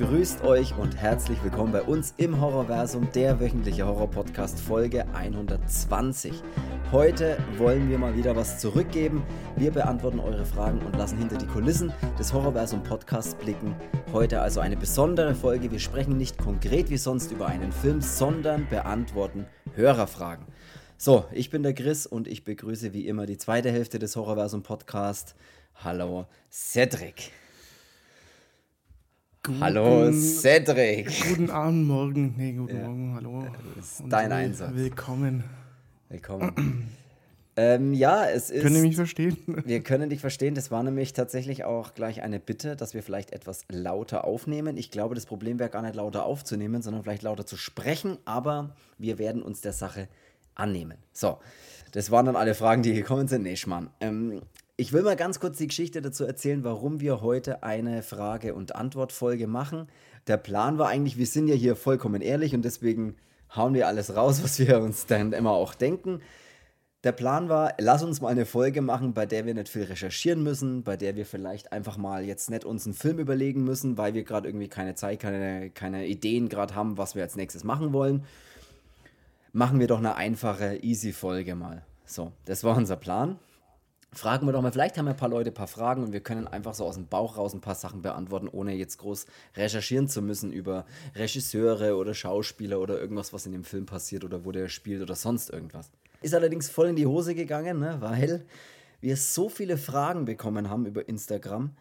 Grüßt euch und herzlich willkommen bei uns im Horrorversum, der wöchentliche Horror-Podcast Folge 120. Heute wollen wir mal wieder was zurückgeben. Wir beantworten eure Fragen und lassen hinter die Kulissen des Horrorversum Podcasts blicken. Heute also eine besondere Folge. Wir sprechen nicht konkret wie sonst über einen Film, sondern beantworten Hörerfragen. So, ich bin der Chris und ich begrüße wie immer die zweite Hälfte des Horrorversum Podcasts. Hallo Cedric. Guten, Hallo Cedric. Guten Abend, morgen. Nee, guten Ja. Morgen, hallo. Das ist dein will- Einsatz. Willkommen. Willkommen. ähm, ja, es ist. Könnt ihr mich verstehen? Wir können dich verstehen. Das war nämlich tatsächlich auch gleich eine Bitte, dass wir vielleicht etwas lauter aufnehmen. Ich glaube, das Problem wäre gar nicht lauter aufzunehmen, sondern vielleicht lauter zu sprechen. Aber wir werden uns der Sache annehmen. So, das waren dann alle Fragen, die gekommen sind. Nee, Schmarrn. Ähm, ich will mal ganz kurz die Geschichte dazu erzählen, warum wir heute eine Frage- und Antwortfolge machen. Der Plan war eigentlich, wir sind ja hier vollkommen ehrlich und deswegen hauen wir alles raus, was wir uns dann immer auch denken. Der Plan war, lass uns mal eine Folge machen, bei der wir nicht viel recherchieren müssen, bei der wir vielleicht einfach mal jetzt nicht uns einen Film überlegen müssen, weil wir gerade irgendwie keine Zeit, keine, keine Ideen gerade haben, was wir als nächstes machen wollen. Machen wir doch eine einfache, easy Folge mal. So, das war unser Plan. Fragen wir doch mal, vielleicht haben ja ein paar Leute ein paar Fragen und wir können einfach so aus dem Bauch raus ein paar Sachen beantworten, ohne jetzt groß recherchieren zu müssen über Regisseure oder Schauspieler oder irgendwas, was in dem Film passiert oder wo der spielt oder sonst irgendwas. Ist allerdings voll in die Hose gegangen, ne? weil wir so viele Fragen bekommen haben über Instagram,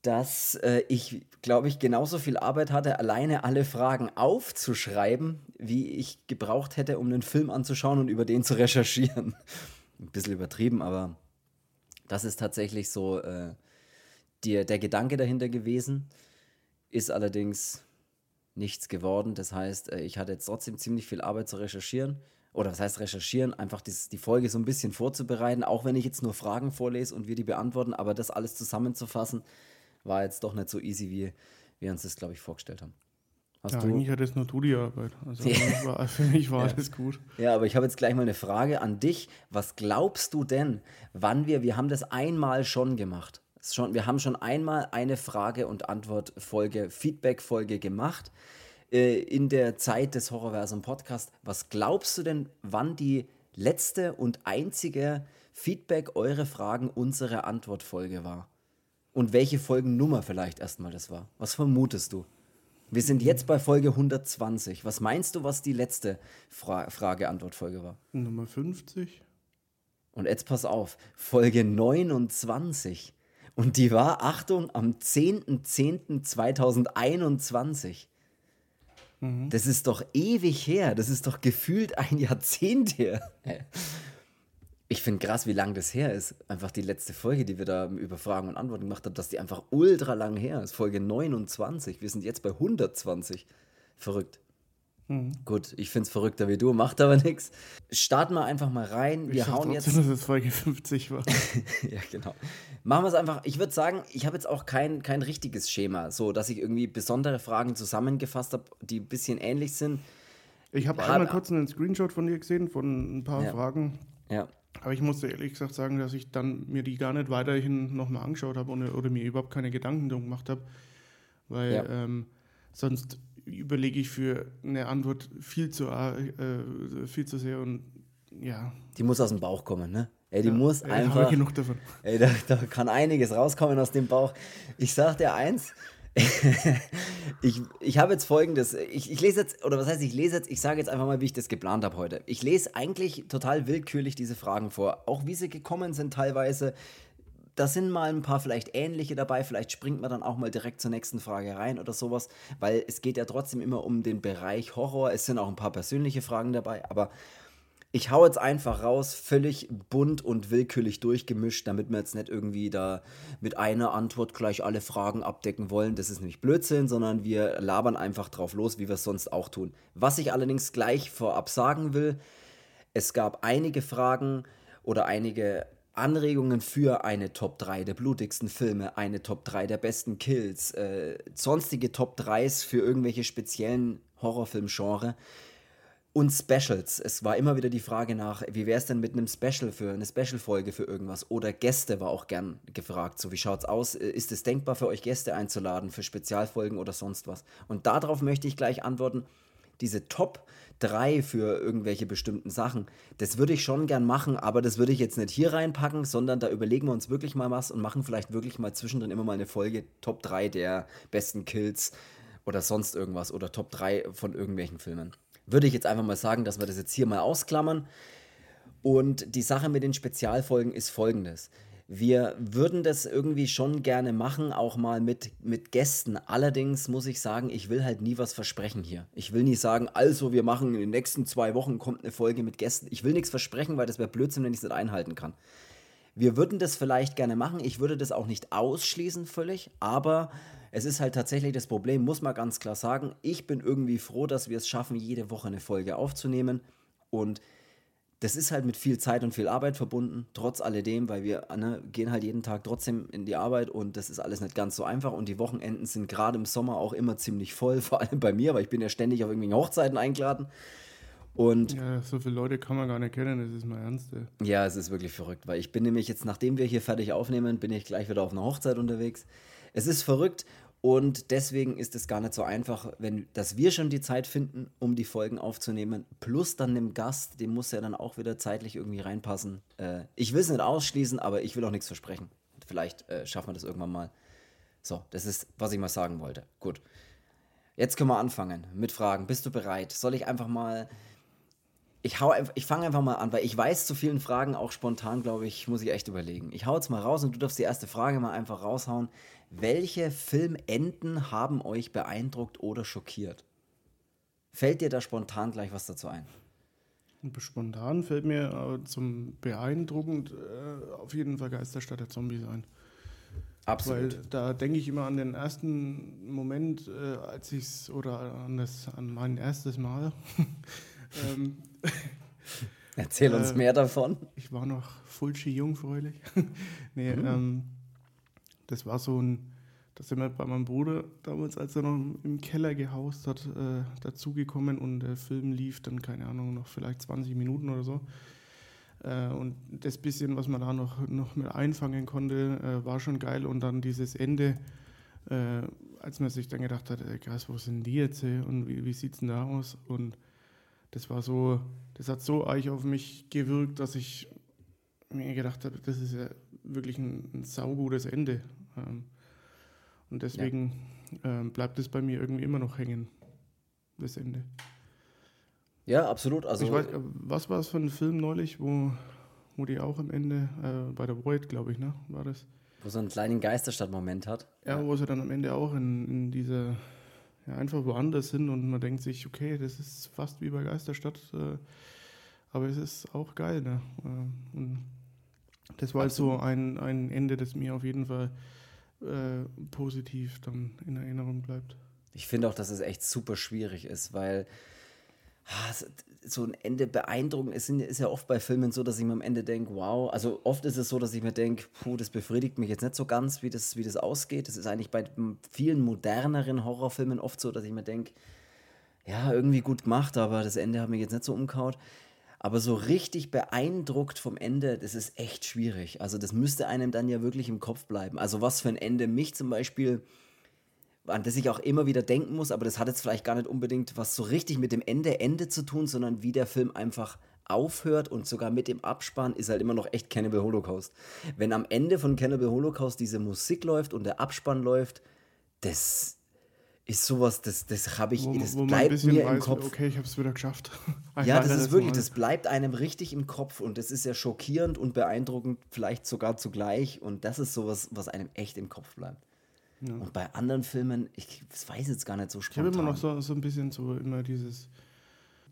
dass äh, ich, glaube ich, genauso viel Arbeit hatte, alleine alle Fragen aufzuschreiben, wie ich gebraucht hätte, um einen Film anzuschauen und über den zu recherchieren. Ein bisschen übertrieben, aber das ist tatsächlich so äh, die, der Gedanke dahinter gewesen. Ist allerdings nichts geworden. Das heißt, äh, ich hatte jetzt trotzdem ziemlich viel Arbeit zu recherchieren. Oder was heißt recherchieren? Einfach dieses, die Folge so ein bisschen vorzubereiten, auch wenn ich jetzt nur Fragen vorlese und wir die beantworten. Aber das alles zusammenzufassen, war jetzt doch nicht so easy, wie wir uns das, glaube ich, vorgestellt haben. Hast Ja, du? eigentlich hat es nur du die Arbeit. Also Ja. für mich war, für mich war alles gut. Ja, aber ich habe jetzt gleich mal eine Frage an dich. Was glaubst du denn, wann wir, wir haben das einmal schon gemacht. Schon, wir haben schon einmal eine Frage- und Antwortfolge, Feedback-Folge gemacht äh, in der Zeit des Horrorversum Podcast. Was glaubst du denn, wann die letzte und einzige Feedback, eure Fragen, unsere Antwortfolge war? Und welche Folgennummer vielleicht erstmal das war? Was vermutest du? Wir sind jetzt bei Folge 120. Was meinst du, was die letzte Fra Frage-Antwort-Folge war? Nummer 50. Und jetzt pass auf, Folge 29. Und die war, Achtung, am 10.10.2021. Das ist doch ewig her. Das ist doch gefühlt ein Jahrzehnt her. Ich finde krass, wie lang das her ist. Einfach die letzte Folge, die wir da über Fragen und Antworten gemacht haben, dass die einfach ultra lang her ist. Folge 29. Wir sind jetzt bei 120. Verrückt. Gut, ich finde es verrückter wie du, macht aber nichts. Starten wir einfach mal rein. Wir ich hauen jetzt. trotzdem, dass es Folge 50 war. Ja, genau. Machen wir es einfach. Ich würde sagen, ich habe jetzt auch kein, kein richtiges Schema, so dass ich irgendwie besondere Fragen zusammengefasst habe, die ein bisschen ähnlich sind. Ich habe einmal kurz einen Screenshot von dir gesehen, von ein paar Ja. Fragen. Ja. Aber ich musste ehrlich gesagt sagen, dass ich dann mir die gar nicht weiterhin nochmal angeschaut habe oder, oder mir überhaupt keine Gedanken drum gemacht habe. Weil Ja. ähm, sonst überlege ich für eine Antwort viel zu, äh, viel zu sehr und ja. Die muss aus dem Bauch kommen, ne? Ey, die ja, muss ich einfach. genug davon. Ey, da, da kann einiges rauskommen aus dem Bauch. Ich sag dir eins. ich ich habe jetzt folgendes. Ich, ich lese jetzt, oder was heißt, ich lese jetzt, ich sage jetzt einfach mal, wie ich das geplant habe heute. Ich lese eigentlich total willkürlich diese Fragen vor. Auch wie sie gekommen sind teilweise. Da sind mal ein paar vielleicht ähnliche dabei. Vielleicht springt man dann auch mal direkt zur nächsten Frage rein oder sowas. Weil es geht ja trotzdem immer um den Bereich Horror. Es sind auch ein paar persönliche Fragen dabei. Aber ich hau jetzt einfach raus, völlig bunt und willkürlich durchgemischt, damit wir jetzt nicht irgendwie da mit einer Antwort gleich alle Fragen abdecken wollen. Das ist nämlich Blödsinn, sondern wir labern einfach drauf los, wie wir es sonst auch tun. Was ich allerdings gleich vorab sagen will, es gab einige Fragen oder einige Anregungen für eine Top 3 der blutigsten Filme, eine Top 3 der besten Kills, äh, sonstige Top 3s für irgendwelche speziellen Horrorfilmgenre Und Specials. Es war immer wieder die Frage nach, wie wäre es denn mit einem Special für eine Special-Folge für irgendwas? Oder Gäste war auch gern gefragt. So, wie schaut's aus? Ist es denkbar für euch, Gäste einzuladen für Spezialfolgen oder sonst was? Und darauf möchte ich gleich antworten. Diese Top 3 für irgendwelche bestimmten Sachen, das würde ich schon gern machen, aber das würde ich jetzt nicht hier reinpacken, sondern da überlegen wir uns wirklich mal was und machen vielleicht wirklich mal zwischendrin immer mal eine Folge Top 3 der besten Kills oder sonst irgendwas oder Top 3 von irgendwelchen Filmen würde ich jetzt einfach mal sagen, dass wir das jetzt hier mal ausklammern. Und die Sache mit den Spezialfolgen ist folgendes. Wir würden das irgendwie schon gerne machen, auch mal mit, mit Gästen. Allerdings muss ich sagen, ich will halt nie was versprechen hier. Ich will nie sagen, also wir machen in den nächsten zwei Wochen kommt eine Folge mit Gästen. Ich will nichts versprechen, weil das wäre Blödsinn, wenn ich es nicht einhalten kann. Wir würden das vielleicht gerne machen. Ich würde das auch nicht ausschließen völlig, aber es ist halt tatsächlich das Problem, muss man ganz klar sagen. Ich bin irgendwie froh, dass wir es schaffen, jede Woche eine Folge aufzunehmen. Und das ist halt mit viel Zeit und viel Arbeit verbunden, trotz alledem, weil wir ne, gehen halt jeden Tag trotzdem in die Arbeit und das ist alles nicht ganz so einfach. Und die Wochenenden sind gerade im Sommer auch immer ziemlich voll, vor allem bei mir, weil ich bin ja ständig auf irgendwelchen Hochzeiten eingeladen. Und ja, so viele Leute kann man gar nicht kennen, das ist mal ernst. Ey. Ja, es ist wirklich verrückt, weil ich bin nämlich jetzt, nachdem wir hier fertig aufnehmen, bin ich gleich wieder auf einer Hochzeit unterwegs. Es ist verrückt und deswegen ist es gar nicht so einfach, wenn, dass wir schon die Zeit finden, um die Folgen aufzunehmen. Plus dann dem Gast, dem muss ja dann auch wieder zeitlich irgendwie reinpassen. Äh, ich will es nicht ausschließen, aber ich will auch nichts versprechen. Vielleicht äh, schaffen wir das irgendwann mal. So, das ist, was ich mal sagen wollte. Gut. Jetzt können wir anfangen mit Fragen. Bist du bereit? Soll ich einfach mal. Ich, ich fange einfach mal an, weil ich weiß zu vielen Fragen auch spontan, glaube ich, muss ich echt überlegen. Ich hau jetzt mal raus und du darfst die erste Frage mal einfach raushauen. Welche Filmenden haben euch beeindruckt oder schockiert? Fällt dir da spontan gleich was dazu ein? Spontan fällt mir äh, zum beeindruckend äh, auf jeden Fall Geisterstadt der Zombies ein. Absolut. Weil da denke ich immer an den ersten Moment, äh, als ich es, oder an, das, an mein erstes Mal. ähm, Erzähl uns äh, mehr davon. Ich war noch Fulci jungfräulich. nee, mhm. ähm, das war so ein, da sind wir bei meinem Bruder damals, als er noch im Keller gehaust hat, äh, dazugekommen und der Film lief dann, keine Ahnung, noch vielleicht 20 Minuten oder so. Äh, und das bisschen, was man da noch, noch mit einfangen konnte, äh, war schon geil. Und dann dieses Ende, äh, als man sich dann gedacht hat, ey, krass, wo sind die jetzt und wie, wie sieht es denn da aus? Und das war so, das hat so eich auf mich gewirkt, dass ich mir gedacht habe, das ist ja wirklich ein, ein saugutes Ende. Ähm, und deswegen ja. ähm, bleibt es bei mir irgendwie immer noch hängen, das Ende. Ja, absolut. Also, ich weiß, äh, was war es für ein Film neulich, wo, wo die auch am Ende, äh, bei der Void, glaube ich, ne, war das? Wo so einen kleinen Geisterstadt-Moment hat. Ja, ja, wo sie dann am Ende auch in, in diese, ja, einfach woanders sind und man denkt sich, okay, das ist fast wie bei Geisterstadt, äh, aber es ist auch geil, ne? Äh, und das war halt so ein, ein Ende, das mir auf jeden Fall äh, positiv dann in Erinnerung bleibt. Ich finde auch, dass es echt super schwierig ist, weil ah, so ein Ende beeindruckend ist, ist ja oft bei Filmen so, dass ich mir am Ende denke, wow, also oft ist es so, dass ich mir denke, puh, das befriedigt mich jetzt nicht so ganz, wie das, wie das ausgeht. Das ist eigentlich bei vielen moderneren Horrorfilmen oft so, dass ich mir denke, ja, irgendwie gut gemacht, aber das Ende hat mich jetzt nicht so umkaut. Aber so richtig beeindruckt vom Ende, das ist echt schwierig. Also das müsste einem dann ja wirklich im Kopf bleiben. Also was für ein Ende mich zum Beispiel, an das ich auch immer wieder denken muss, aber das hat jetzt vielleicht gar nicht unbedingt was so richtig mit dem Ende Ende zu tun, sondern wie der Film einfach aufhört und sogar mit dem Abspann ist halt immer noch echt Cannibal Holocaust. Wenn am Ende von Cannibal Holocaust diese Musik läuft und der Abspann läuft, das ist sowas, das, das habe ich, wo, das wo bleibt mir weiß, im Kopf. Okay, ich habe es wieder geschafft. ja, das ist wirklich, mal. das bleibt einem richtig im Kopf und das ist ja schockierend und beeindruckend, vielleicht sogar zugleich und das ist sowas, was einem echt im Kopf bleibt. Ja. Und bei anderen Filmen, ich weiß jetzt gar nicht so spontan. Ich habe immer noch so, so ein bisschen so immer dieses,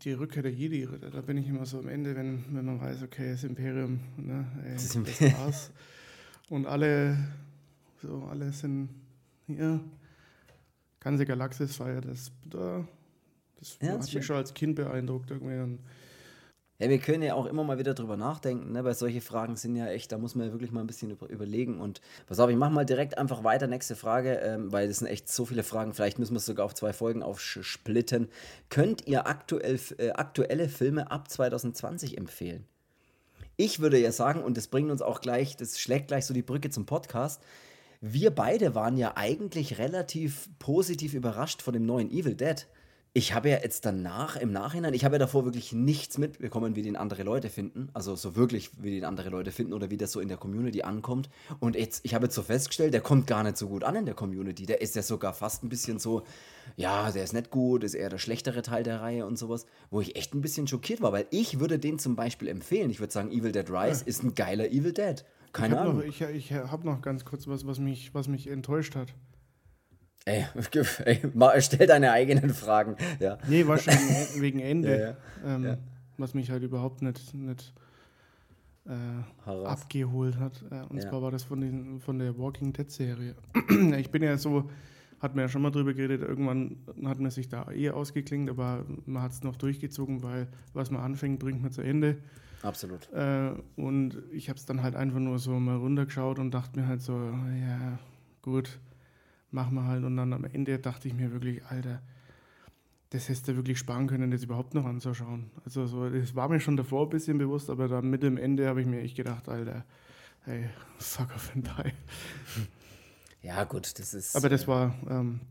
die Rückkehr der Jedi, da bin ich immer so am Ende, wenn, wenn man weiß, okay, das Imperium, ne, ey, das, das war's. Und alle, so, alle sind hier ganze Galaxis feiert das. Da, das ja, hat mich schon als Kind beeindruckt. Irgendwie. Und Ja, wir können ja auch immer mal wieder drüber nachdenken, ne? weil solche Fragen sind ja echt, da muss man ja wirklich mal ein bisschen über, überlegen. Und pass auf, ich mache mal direkt einfach weiter, nächste Frage, ähm, weil das sind echt so viele Fragen, vielleicht müssen wir es sogar auf zwei Folgen aufsplitten. Könnt ihr aktuell, äh, aktuelle Filme ab 2020 empfehlen? Ich würde ja sagen, und das bringt uns auch gleich, das schlägt gleich so die Brücke zum Podcast, wir beide waren ja eigentlich relativ positiv überrascht von dem neuen Evil Dead ich habe ja jetzt danach, im Nachhinein, ich habe ja davor wirklich nichts mitbekommen, wie den andere Leute finden. Also so wirklich, wie den andere Leute finden oder wie das so in der Community ankommt. Und jetzt, ich habe jetzt so festgestellt, der kommt gar nicht so gut an in der Community. Der ist ja sogar fast ein bisschen so, ja, der ist nicht gut, ist eher der schlechtere Teil der Reihe und sowas. Wo ich echt ein bisschen schockiert war, weil ich würde den zum Beispiel empfehlen. Ich würde sagen, Evil Dead Rise ja. ist ein geiler Evil Dead. Keine ich Ahnung. Noch, ich ich habe noch ganz kurz was, was mich, was mich enttäuscht hat. Ey, ey stell deine eigenen Fragen. Ja. Nee, wahrscheinlich wegen Ende. Ja, ja. Ähm, ja. Was mich halt überhaupt nicht, nicht äh, abgeholt hat. und zwar war das von, den, von der Walking Dead Serie. ich bin ja so, hat man ja schon mal drüber geredet, irgendwann hat man sich da eh ausgeklingt, aber man hat es noch durchgezogen, weil was man anfängt, bringt man zu Ende. Absolut. Äh, und ich habe es dann halt einfach nur so mal runtergeschaut und dachte mir halt so, ja, gut machen wir halt. Und dann am Ende dachte ich mir wirklich, Alter, das hättest du wirklich sparen können, das überhaupt noch anzuschauen. Also so, das war mir schon davor ein bisschen bewusst, aber dann mit dem Ende habe ich mir echt gedacht, Alter, hey, fuck off and die. Ja, gut, das ist. Aber das war, ähm,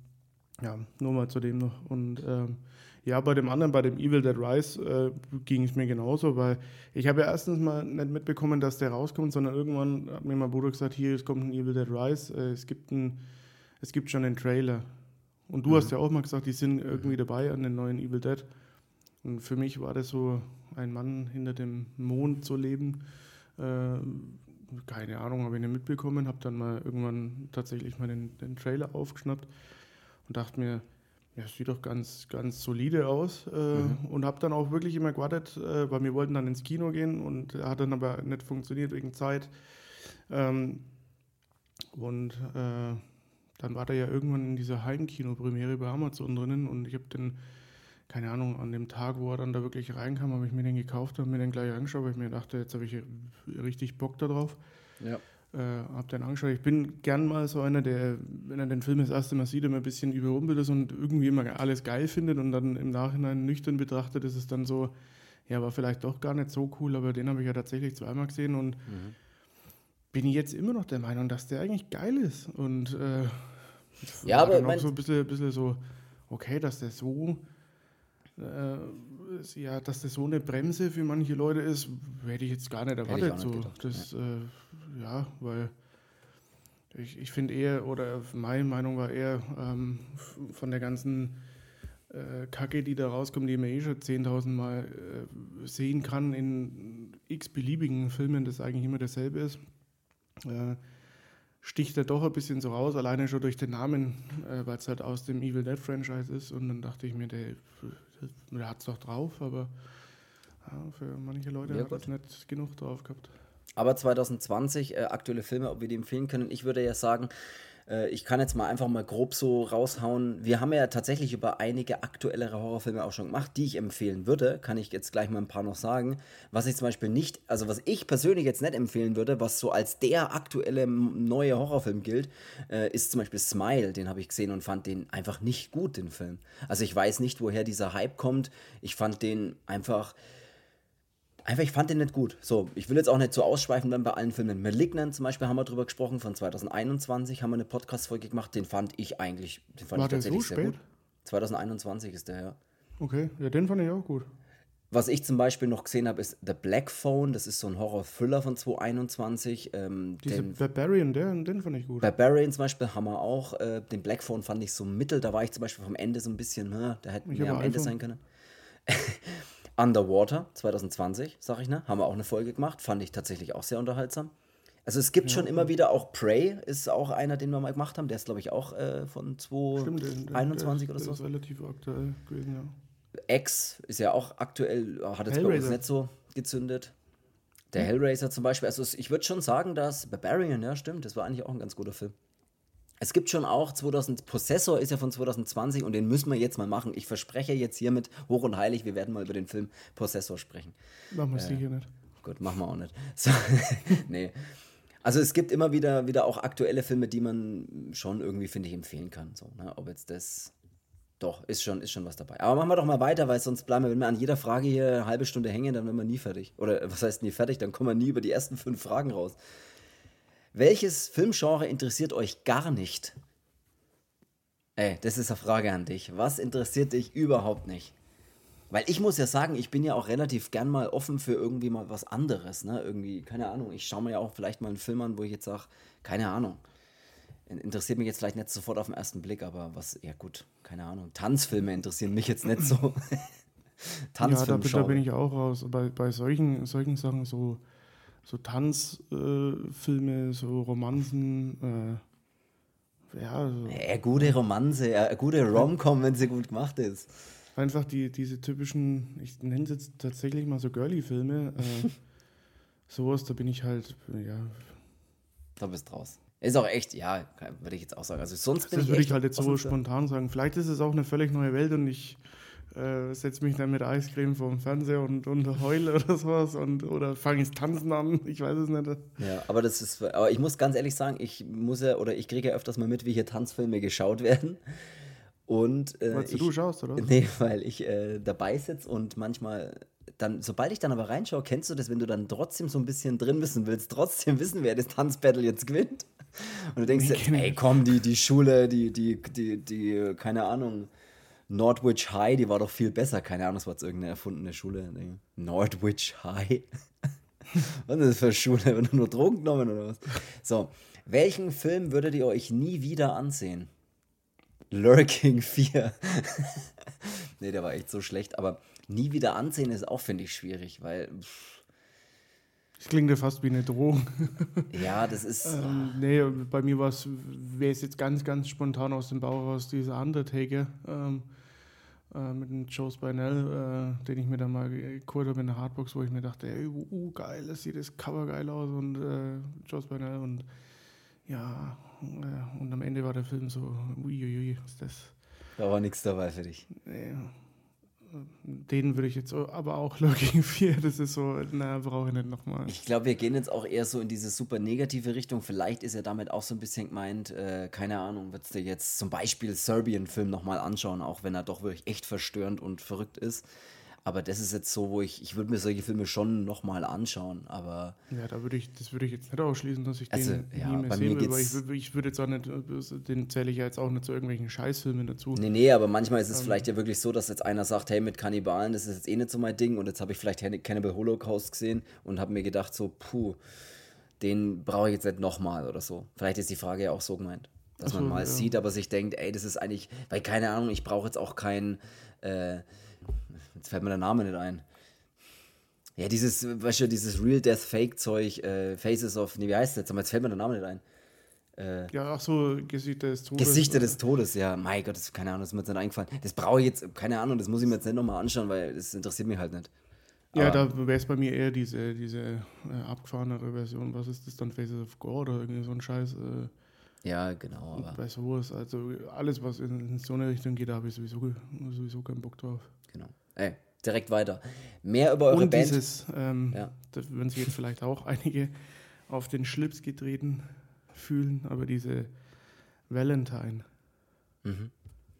ja, nur mal zu dem noch. Und ähm, ja, bei dem anderen, bei dem Evil Dead Rise, äh, ging es mir genauso, weil ich habe ja erstens mal nicht mitbekommen, dass der rauskommt, sondern irgendwann hat mir mein Bruder gesagt, hier, es kommt ein Evil Dead Rise, äh, es gibt ein es gibt schon den Trailer. Und du mhm. hast ja auch mal gesagt, die sind irgendwie dabei an den neuen Evil Dead. Und für mich war das so, ein Mann hinter dem Mond zu leben. Äh, keine Ahnung, habe ich nicht mitbekommen. Habe dann mal irgendwann tatsächlich mal den, den Trailer aufgeschnappt und dachte mir, ja, sieht doch ganz, ganz solide aus. Äh, mhm. Und habe dann auch wirklich immer gewartet, äh, weil wir wollten dann ins Kino gehen und hat dann aber nicht funktioniert wegen Zeit. Ähm, und äh, dann war der ja irgendwann in dieser Heimkino-Premiere bei Amazon drinnen und ich habe den, keine Ahnung, an dem Tag, wo er dann da wirklich reinkam, habe ich mir den gekauft und mir den gleich angeschaut, weil ich mir dachte, jetzt habe ich richtig Bock darauf. Ja. Äh, hab den angeschaut. Ich bin gern mal so einer, der, wenn er den Film das erste Mal sieht, immer ein bisschen überrumpelt ist und irgendwie immer alles geil findet und dann im Nachhinein nüchtern betrachtet, ist es dann so, ja, war vielleicht doch gar nicht so cool, aber den habe ich ja tatsächlich zweimal gesehen und mhm. bin jetzt immer noch der Meinung, dass der eigentlich geil ist. Und äh, ja, aber noch so ein bisschen, bisschen so, okay, dass der so, äh, ja, dass das so eine Bremse für manche Leute ist, hätte ich jetzt gar nicht erwartet. Nicht so. Gedacht, das, ja. Äh, ja, weil ich, ich finde eher, oder meine Meinung war eher ähm, von der ganzen äh, Kacke, die da rauskommt, die man eh schon 10.000 Mal äh, sehen kann in x beliebigen Filmen, das eigentlich immer dasselbe ist. Äh, sticht er doch ein bisschen so raus, alleine schon durch den Namen, äh, weil es halt aus dem Evil Dead Franchise ist. Und dann dachte ich mir, der, der hat es doch drauf, aber ja, für manche Leute ja, hat es nicht genug drauf gehabt. Aber 2020, äh, aktuelle Filme, ob wir die empfehlen können. Ich würde ja sagen, äh, ich kann jetzt mal einfach mal grob so raushauen. Wir haben ja tatsächlich über einige aktuellere Horrorfilme auch schon gemacht, die ich empfehlen würde. Kann ich jetzt gleich mal ein paar noch sagen. Was ich zum Beispiel nicht, also was ich persönlich jetzt nicht empfehlen würde, was so als der aktuelle neue Horrorfilm gilt, äh, ist zum Beispiel Smile. Den habe ich gesehen und fand den einfach nicht gut, den Film. Also ich weiß nicht, woher dieser Hype kommt. Ich fand den einfach einfach, ich fand den nicht gut. So, ich will jetzt auch nicht so ausschweifen dann bei allen Filmen. Malignant zum Beispiel haben wir drüber gesprochen, von 2021 haben wir eine Podcast-Folge gemacht, den fand ich eigentlich, den fand War ich tatsächlich so sehr gut. 2021 ist der, ja. Okay, ja, den fand ich auch gut. Was ich zum Beispiel noch gesehen habe, ist The Black Phone. Das ist so ein Horror-Thriller von 2021. Ähm, Diese den, Barbarian, den, den fand ich gut. Barbarian zum Beispiel haben wir auch. Äh, den Black Phone fand ich so mittel. Da war ich zum Beispiel vom Ende so ein bisschen, ne, der hätte mehr am Ende sein können. Underwater 2020, sag ich, ne? Haben wir auch eine Folge gemacht. Fand ich tatsächlich auch sehr unterhaltsam. Also es gibt ja, schon immer wieder auch Prey, ist auch einer, den wir mal gemacht haben. Der ist, glaube ich, auch äh, von 2021 oder so. Das ist relativ aktuell gewesen, ja. X ist ja auch aktuell, hat jetzt Hellraiser. bei uns nicht so gezündet. Der Hellraiser zum Beispiel. Also ich würde schon sagen, dass Barbarian, ja, stimmt, das war eigentlich auch ein ganz guter Film. Es gibt schon auch 2000, Possessor ist ja von 2020 und den müssen wir jetzt mal machen. Ich verspreche jetzt hiermit hoch und heilig, wir werden mal über den Film Possessor sprechen. Machen wir es äh, sicher nicht. Gut, machen wir auch nicht. So, nee. Also es gibt immer wieder, wieder auch aktuelle Filme, die man schon irgendwie, finde ich, empfehlen kann. So, ne? Ob jetzt das. Doch, ist schon, ist schon was dabei. Aber machen wir doch mal weiter, weil sonst bleiben wir, wenn wir an jeder Frage hier eine halbe Stunde hängen, dann werden wir nie fertig. Oder was heißt nie fertig? Dann kommen wir nie über die ersten fünf Fragen raus. Welches Filmgenre interessiert euch gar nicht? Ey, das ist eine Frage an dich. Was interessiert dich überhaupt nicht? Weil ich muss ja sagen, ich bin ja auch relativ gern mal offen für irgendwie mal was anderes. Ne? Irgendwie, keine Ahnung, ich schaue mir ja auch vielleicht mal einen Film an, wo ich jetzt sage, keine Ahnung. Interessiert mich jetzt vielleicht nicht sofort auf den ersten Blick, aber was, ja gut, keine Ahnung. Tanzfilme interessieren mich jetzt nicht so. Tanzfilme. Ja, da, da, bin ich auch raus. Bei, bei solchen, solchen Sachen so so Tanzfilme, äh, so Romanzen. Äh, ja, so. ja, gute Romanze, ja, gute Rom-Com, wenn sie gut gemacht ist. Einfach die, diese typischen, ich nenne es jetzt tatsächlich mal so Girly-Filme. Äh, sowas, da bin ich halt, ja. Da bist raus. Ist auch echt, ja, würde ich jetzt auch sagen. Also sonst bin das würde ich halt jetzt so spontan sagen. Vielleicht ist es auch eine völlig neue Welt und ich äh, setze mich dann mit Eiscreme vor dem Fernseher und, und heule oder sowas und, oder fange ich Tanzen an, ich weiß es nicht. Ja, aber das ist, aber ich muss ganz ehrlich sagen, ich muss ja, oder ich kriege ja öfters mal mit, wie hier Tanzfilme geschaut werden. Und, äh, Wolltest du, schaust, oder? Nee, weil ich äh, dabei sitze und manchmal dann, sobald ich dann aber reinschaue, kennst du das, wenn du dann trotzdem so ein bisschen drin wissen willst, trotzdem wissen, wer das Tanzbattle jetzt gewinnt? Und du denkst, dir, ey, komm, die, die Schule, die, die, die, die, keine Ahnung, Nordwich High, die war doch viel besser. Keine Ahnung, das war jetzt irgendeine erfundene Schule. Nordwich High? was ist das für eine Schule? Wird nur Drogen genommen oder was? So, welchen Film würdet ihr euch nie wieder ansehen? Lurking 4. nee, der war echt so schlecht, aber nie wieder ansehen ist auch, finde ich, schwierig, weil. Das klingt ja fast wie eine Drohung. ja, das ist. ähm, nee, bei mir wäre es jetzt ganz, ganz spontan aus dem Bauch raus, dieser Undertaker. Ähm, äh, mit dem Joe Spinell, äh, den ich mir dann mal geholt habe in der Hardbox, wo ich mir dachte, ey, uh, uh, geil, das sieht das Cover geil aus und äh, Joe Spinell und ja, äh, und am Ende war der Film so, uiuiui, ist das. Da war nichts dabei für dich. Nee, den würde ich jetzt aber auch Lurking 4, das ist so, na, brauche ich nicht nochmal. Ich glaube, wir gehen jetzt auch eher so in diese super negative Richtung. Vielleicht ist er damit auch so ein bisschen gemeint, äh, keine Ahnung, würdest du jetzt zum Beispiel Serbian-Film nochmal anschauen, auch wenn er doch wirklich echt verstörend und verrückt ist. Aber das ist jetzt so, wo ich, ich würde mir solche Filme schon nochmal anschauen, aber... Ja, da würde ich, das würde ich jetzt nicht ausschließen, dass ich also, den ja, nie mehr sehen will, weil ich, ich würde jetzt auch nicht, den zähle ich ja jetzt auch nicht zu irgendwelchen Scheißfilmen dazu. Nee, nee, aber manchmal ist es ähm, vielleicht ja wirklich so, dass jetzt einer sagt, hey, mit Kannibalen, das ist jetzt eh nicht so mein Ding und jetzt habe ich vielleicht Cannibal Holocaust gesehen und habe mir gedacht so, puh, den brauche ich jetzt nicht nochmal oder so. Vielleicht ist die Frage ja auch so gemeint dass so, man mal ja. sieht, aber sich denkt, ey, das ist eigentlich, weil keine Ahnung, ich brauche jetzt auch kein, äh, Jetzt fällt mir der Name nicht ein. Ja, dieses, weißt du, dieses Real Death Fake Zeug, äh, Faces of, nee, wie heißt das? Aber jetzt fällt mir der Name nicht ein. Äh, ja, ach so, Gesichter des Todes. Gesichter des Todes, ja. Mein Gott, das, keine Ahnung, das ist mir jetzt nicht eingefallen. Das brauche ich jetzt, keine Ahnung, das muss ich mir jetzt nicht nochmal anschauen, weil das interessiert mich halt nicht. Ja, da wäre es bei mir eher diese, diese äh, abgefahrenere Version. Was ist das dann? Faces of God oder irgendwie so ein Scheiß? Äh, ja, genau. Aber bei sowas, also alles, was in, in so eine Richtung geht, da habe ich sowieso, sowieso keinen Bock drauf. Genau. Ey, direkt weiter. Mehr über eure Und Band. Dieses, ähm, ja. da würden sich jetzt vielleicht auch einige auf den Schlips getreten fühlen, aber diese Valentine, mhm.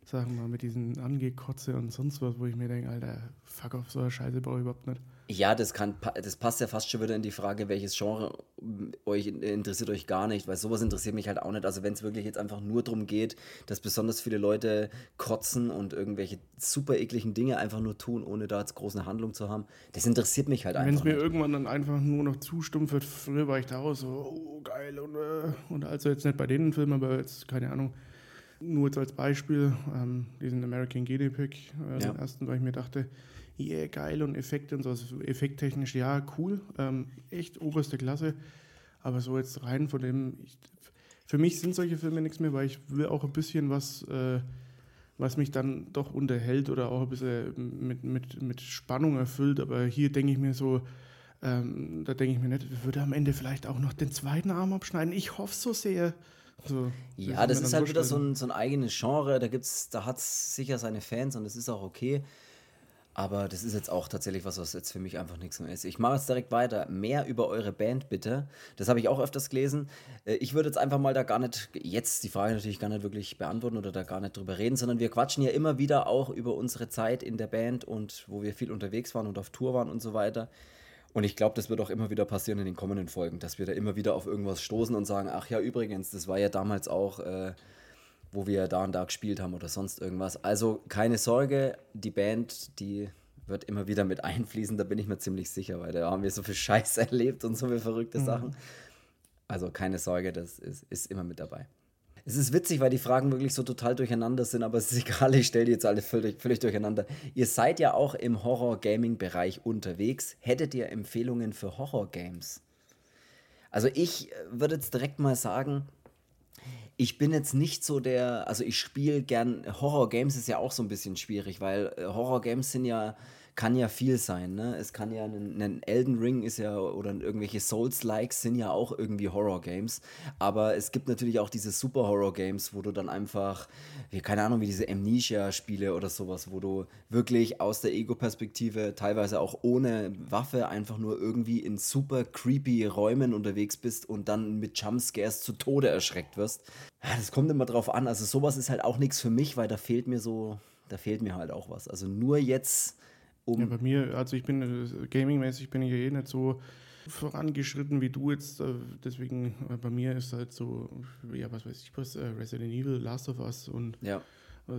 sagen wir mal, mit diesen Angekotze und sonst was, wo ich mir denke, Alter, fuck auf so eine Scheiße brauche ich überhaupt nicht. Ja, das, kann, das passt ja fast schon wieder in die Frage, welches Genre euch interessiert euch gar nicht, weil sowas interessiert mich halt auch nicht. Also wenn es wirklich jetzt einfach nur darum geht, dass besonders viele Leute kotzen und irgendwelche super ekligen Dinge einfach nur tun, ohne da jetzt große Handlung zu haben, das interessiert mich halt einfach Wenn es mir irgendwann dann einfach nur noch zu stumpf wird, früher war ich da auch so, oh geil und, äh, und also jetzt nicht bei den Filmen, aber jetzt, keine Ahnung, nur jetzt als Beispiel, ähm, diesen American Guinea Pig, äh, ja. den ersten, weil ich mir dachte, yeah, geil und Effekte und so. Also effekttechnisch, ja, cool, ähm, echt oberste Klasse. Aber so jetzt rein von dem, ich, für mich sind solche Filme nichts mehr, weil ich will auch ein bisschen was, äh, was mich dann doch unterhält oder auch ein bisschen mit, mit, mit Spannung erfüllt. Aber hier denke ich mir so, ähm, da denke ich mir nicht, würde am Ende vielleicht auch noch den zweiten Arm abschneiden. Ich hoffe so sehr. So, ja, das ist halt wieder so ein, so ein eigenes Genre. Da gibt's, da hat es sicher seine Fans und das ist auch okay. Aber das ist jetzt auch tatsächlich was, was jetzt für mich einfach nichts mehr ist. Ich mache jetzt direkt weiter. Mehr über eure Band bitte. Das habe ich auch öfters gelesen. Äh, ich würde jetzt einfach mal da gar nicht, jetzt die Frage natürlich gar nicht wirklich beantworten oder da gar nicht drüber reden, sondern wir quatschen ja immer wieder auch über unsere Zeit in der Band und wo wir viel unterwegs waren und auf Tour waren und so weiter. Und ich glaube, das wird auch immer wieder passieren in den kommenden Folgen, dass wir da immer wieder auf irgendwas stoßen und sagen, ach ja, übrigens, das war ja damals auch, äh, wo wir da und da gespielt haben oder sonst irgendwas. Also keine Sorge, die Band, die wird immer wieder mit einfließen, da bin ich mir ziemlich sicher, weil da haben wir so viel Scheiß erlebt und so viele verrückte mhm. Sachen. Also keine Sorge, das ist, ist immer mit dabei. Es ist witzig, weil die Fragen wirklich so total durcheinander sind, aber es ist egal, ich stelle die jetzt alle völlig, völlig durcheinander. Ihr seid ja auch im Horror-Gaming-Bereich unterwegs. Hättet ihr Empfehlungen für Horror-Games? Also ich äh, würde jetzt direkt mal sagen, ich bin jetzt nicht so der, also ich spiele gern, Horror-Games ist ja auch so ein bisschen schwierig, weil äh, Horror-Games sind ja kann ja viel sein. Ne? Es kann ja ein, Elden Ring ist ja oder irgendwelche Souls-Likes sind ja auch irgendwie Horror-Games. Aber es gibt natürlich auch diese Super-Horror-Games, wo du dann einfach, keine Ahnung, wie diese Amnesia-Spiele oder sowas, wo du wirklich aus der Ego-Perspektive, teilweise auch ohne Waffe, einfach nur irgendwie in super creepy Räumen unterwegs bist und dann mit Jumpscares zu Tode erschreckt wirst. Das kommt immer drauf an. Also sowas ist halt auch nichts für mich, weil da fehlt mir so, da fehlt mir halt auch was. Also nur jetzt um. Ja, bei mir, also ich bin äh, gamingmäßig bin ich ja eh nicht so vorangeschritten wie du jetzt. Äh, deswegen äh, bei mir ist halt so, ja, was weiß ich was, Resident Evil, Last of Us und ja. äh,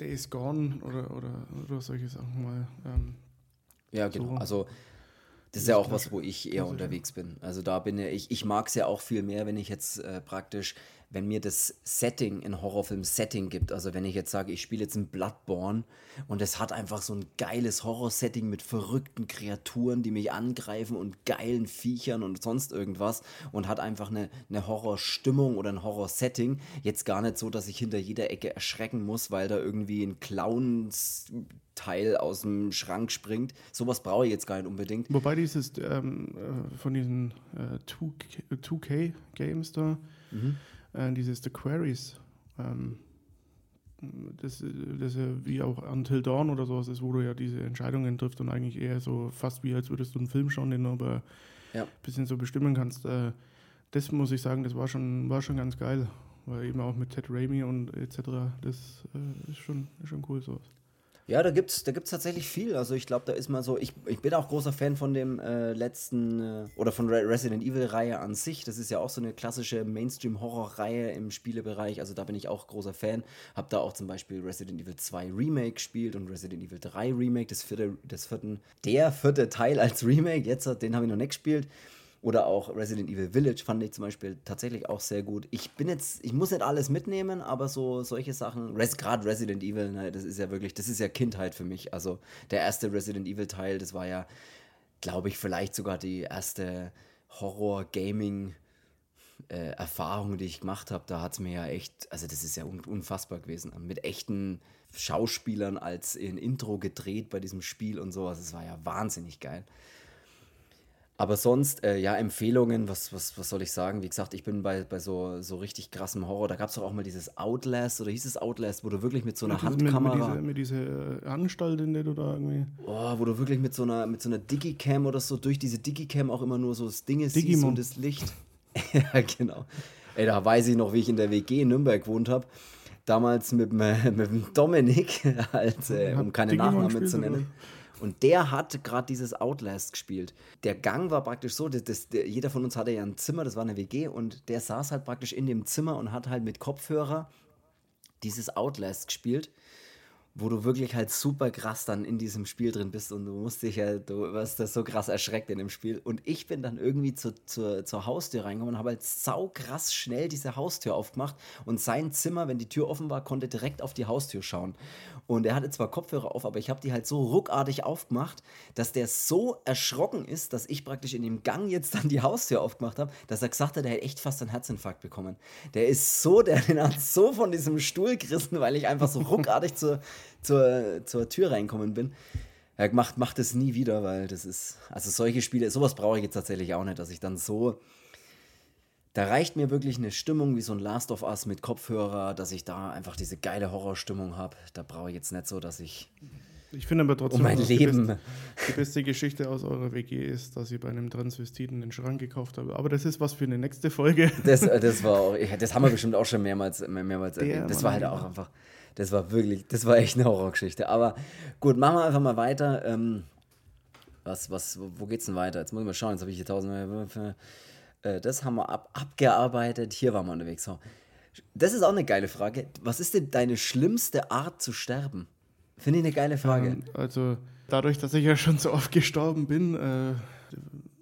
Days Gone oder, oder, oder solche Sachen mal. Ähm, ja, genau. So. Also das ist ja auch was, wo ich eher also, unterwegs bin. Also da bin ich, ich mag es ja auch viel mehr, wenn ich jetzt äh, praktisch wenn mir das Setting in Horrorfilm-Setting gibt. Also wenn ich jetzt sage, ich spiele jetzt ein Bloodborne und es hat einfach so ein geiles Horror-Setting mit verrückten Kreaturen, die mich angreifen und geilen Viechern und sonst irgendwas und hat einfach eine, eine Horrorstimmung oder ein Horror-Setting. Jetzt gar nicht so, dass ich hinter jeder Ecke erschrecken muss, weil da irgendwie ein Clowns Teil aus dem Schrank springt. Sowas brauche ich jetzt gar nicht unbedingt. Wobei dieses ähm, äh, von diesen äh, 2K-Games da, mhm äh, dieses The Queries, ähm, das, das wie auch Until Dawn oder sowas ist, wo du ja diese Entscheidungen triffst und eigentlich eher so fast wie als würdest du einen Film schauen, den du aber ja. ein bisschen so bestimmen kannst. Äh, das muss ich sagen, das war schon, war schon ganz geil. Weil eben auch mit Ted Raimi und etc. Das äh, ist, schon, ist schon cool sowas. Ja, da gibt es da gibt's tatsächlich viel. Also ich glaube, da ist mal so, ich, ich bin auch großer Fan von dem äh, letzten, äh, oder von Re Resident Evil-Reihe an sich. Das ist ja auch so eine klassische Mainstream-Horror-Reihe im Spielebereich. Also da bin ich auch großer Fan. Hab da auch zum Beispiel Resident Evil 2 Remake gespielt und Resident Evil 3 Remake, das vierte, das vierten, der vierte Teil als Remake. Jetzt, den habe ich noch nicht gespielt. Oder auch Resident Evil Village fand ich zum Beispiel tatsächlich auch sehr gut. Ich bin jetzt, ich muss nicht alles mitnehmen, aber so solche Sachen, Res, gerade Resident Evil, ne, das ist ja wirklich, das ist ja Kindheit für mich. Also der erste Resident Evil Teil, das war ja, glaube ich, vielleicht sogar die erste Horror-Gaming- äh, Erfahrung, die ich gemacht habe, da hat es mir ja echt, also das ist ja un unfassbar gewesen, mit echten Schauspielern als in Intro gedreht bei diesem Spiel und sowas. Das war ja wahnsinnig geil. Aber sonst, äh, ja, Empfehlungen, was, was, was soll ich sagen? Wie gesagt, ich bin bei, bei so, so richtig krassem Horror. Da gab es doch auch mal dieses Outlast oder hieß es Outlast, wo du wirklich mit so einer ja, Handkamera. Mit, mit dieser diese Anstalt in der da irgendwie. Oh, wo du wirklich mit so einer, mit so einer Digicam oder so durch diese Digicam auch immer nur so das Ding siehst und das Licht. ja, genau. Ey, da weiß ich noch, wie ich in der WG in Nürnberg gewohnt habe. Damals mit, mit dem Dominik, als, äh, um keine Nachnamen zu nennen. Oder? Und der hat gerade dieses Outlast gespielt. Der Gang war praktisch so, das, das, der, jeder von uns hatte ja ein Zimmer, das war eine WG, und der saß halt praktisch in dem Zimmer und hat halt mit Kopfhörer dieses Outlast gespielt wo du wirklich halt super krass dann in diesem Spiel drin bist und du musst dich ja, du wirst das so krass erschreckt in dem Spiel. Und ich bin dann irgendwie zu, zu, zur Haustür reingekommen und habe halt sau krass schnell diese Haustür aufgemacht und sein Zimmer, wenn die Tür offen war, konnte direkt auf die Haustür schauen. Und er hatte zwar Kopfhörer auf, aber ich habe die halt so ruckartig aufgemacht, dass der so erschrocken ist, dass ich praktisch in dem Gang jetzt dann die Haustür aufgemacht habe, dass er gesagt hat, er hätte echt fast einen Herzinfarkt bekommen. Der ist so, der hat so von diesem Stuhl gerissen, weil ich einfach so ruckartig zur zur, zur Tür reinkommen bin. Er macht, macht es nie wieder, weil das ist, also solche Spiele, sowas brauche ich jetzt tatsächlich auch nicht, dass ich dann so Da reicht mir wirklich eine Stimmung wie so ein Last of Us mit Kopfhörer, dass ich da einfach diese geile Horrorstimmung habe. Da brauche ich jetzt nicht so, dass ich Ich finde aber trotzdem, um mein dass die Leben. beste, die beste Geschichte aus eurer WG ist, dass ihr bei einem Transvestiten den Schrank gekauft habt. Aber das ist was für eine nächste Folge. Das, das war auch, ich- das haben wir bestimmt auch schon mehrmals, mehr- mehrmals erwähnt. Das war halt auch einfach, das war wirklich, das war echt eine Horrorgeschichte. Aber gut, machen wir einfach mal weiter. Ähm, was, was, wo- geht's denn weiter? Jetzt muss ich mal schauen, jetzt habe ich hier tausend. Äh, das haben wir ab, abgearbeitet. Hier waren wir unterwegs. So. Das ist auch eine geile Frage. Was ist denn deine schlimmste Art zu sterben? Finde ich eine geile Frage. Ähm, also dadurch, dass ich ja schon so oft gestorben bin, äh,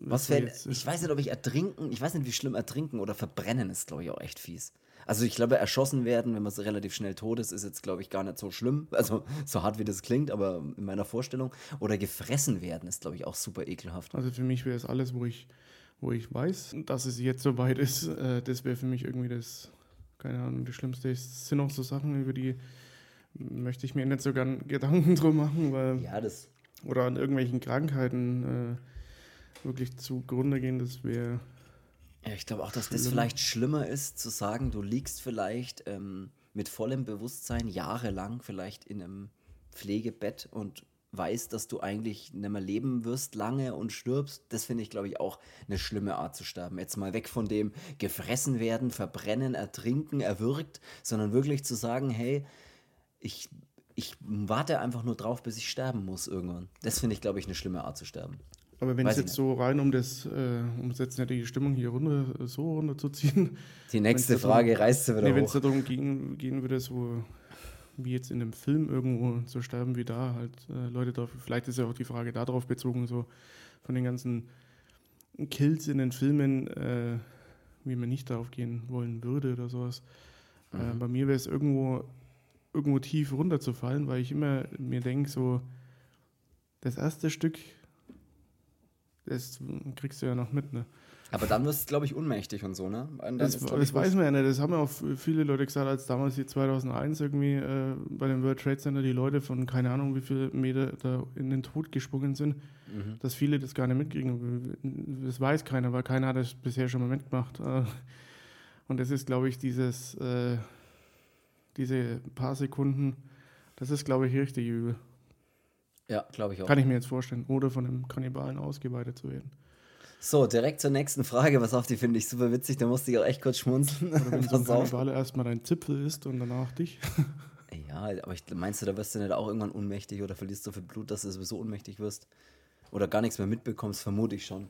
Was für, ich weiß nicht, ob ich ertrinken, ich weiß nicht, wie schlimm ertrinken oder verbrennen ist, glaube ich, auch echt fies. Also ich glaube, erschossen werden, wenn man so relativ schnell tot ist, ist jetzt, glaube ich, gar nicht so schlimm. Also so hart wie das klingt, aber in meiner Vorstellung. Oder gefressen werden ist, glaube ich, auch super ekelhaft. Also für mich wäre es alles, wo ich, wo ich weiß, dass es jetzt soweit ist. Äh, das wäre für mich irgendwie das, keine Ahnung, das Schlimmste. Es sind auch so Sachen, über die möchte ich mir nicht so gern Gedanken drum machen, weil Ja, das. oder an irgendwelchen Krankheiten äh, wirklich zugrunde gehen, das wäre Ja, ich glaube auch, dass das vielleicht schlimmer ist, zu sagen, du liegst vielleicht ähm, mit vollem Bewusstsein jahrelang vielleicht in einem Pflegebett und weißt, dass du eigentlich nicht mehr leben wirst lange und stirbst. Das finde ich, glaube ich, auch eine schlimme Art zu sterben. Jetzt mal weg von dem gefressen werden, verbrennen, ertrinken, erwürgt, sondern wirklich zu sagen, hey, ich, ich warte einfach nur drauf, bis ich sterben muss irgendwann. Das finde ich, glaube ich, eine schlimme Art zu sterben. Aber wenn Weiß es ich jetzt so rein, um das, äh, um jetzt nicht die Stimmung hier runter, so runterzuziehen, Die nächste Wenn's darum- Frage reißt sie wieder nee, wenn es darum gehen, gehen würde, so wie jetzt in einem Film irgendwo zu sterben, wie da halt äh, Leute drauf, vielleicht ist ja auch die Frage darauf bezogen, so von den ganzen Kills in den Filmen, äh, wie man nicht darauf gehen wollen würde oder sowas. Äh, Mhm. bei mir wäre es irgendwo, irgendwo tief runterzufallen, weil ich immer mir denke, so das erste Stück, das kriegst du ja noch mit, ne? Aber dann wirst du, glaube ich, ohnmächtig und so, ne? Und Das, ist, das weiß man ja nicht. Das haben ja auch viele Leute gesagt, als damals die 2001 irgendwie äh, bei dem World Trade Center die Leute von keine Ahnung wie viele Meter da in den Tod gesprungen sind, Mhm. dass viele das gar nicht mitkriegen. Das weiß keiner, weil keiner hat das bisher schon mal mitgemacht. Äh, Und das ist, glaube ich, dieses, äh, diese paar Sekunden, das ist, glaube ich, richtig übel. Ja, glaube ich auch. Kann ich mir jetzt vorstellen. Oder von einem Kannibalen ausgeweitet zu werden. So, direkt zur nächsten Frage. Was auf, die finde ich super witzig. Da musste ich auch echt kurz schmunzeln. Oder wenn so ein. Kannibale erstmal dein Zipfel ist und danach dich. Ja, aber ich, meinst du, da wirst du nicht auch irgendwann ohnmächtig oder verlierst so viel Blut, dass du sowieso ohnmächtig wirst? Oder gar nichts mehr mitbekommst? Vermute ich schon.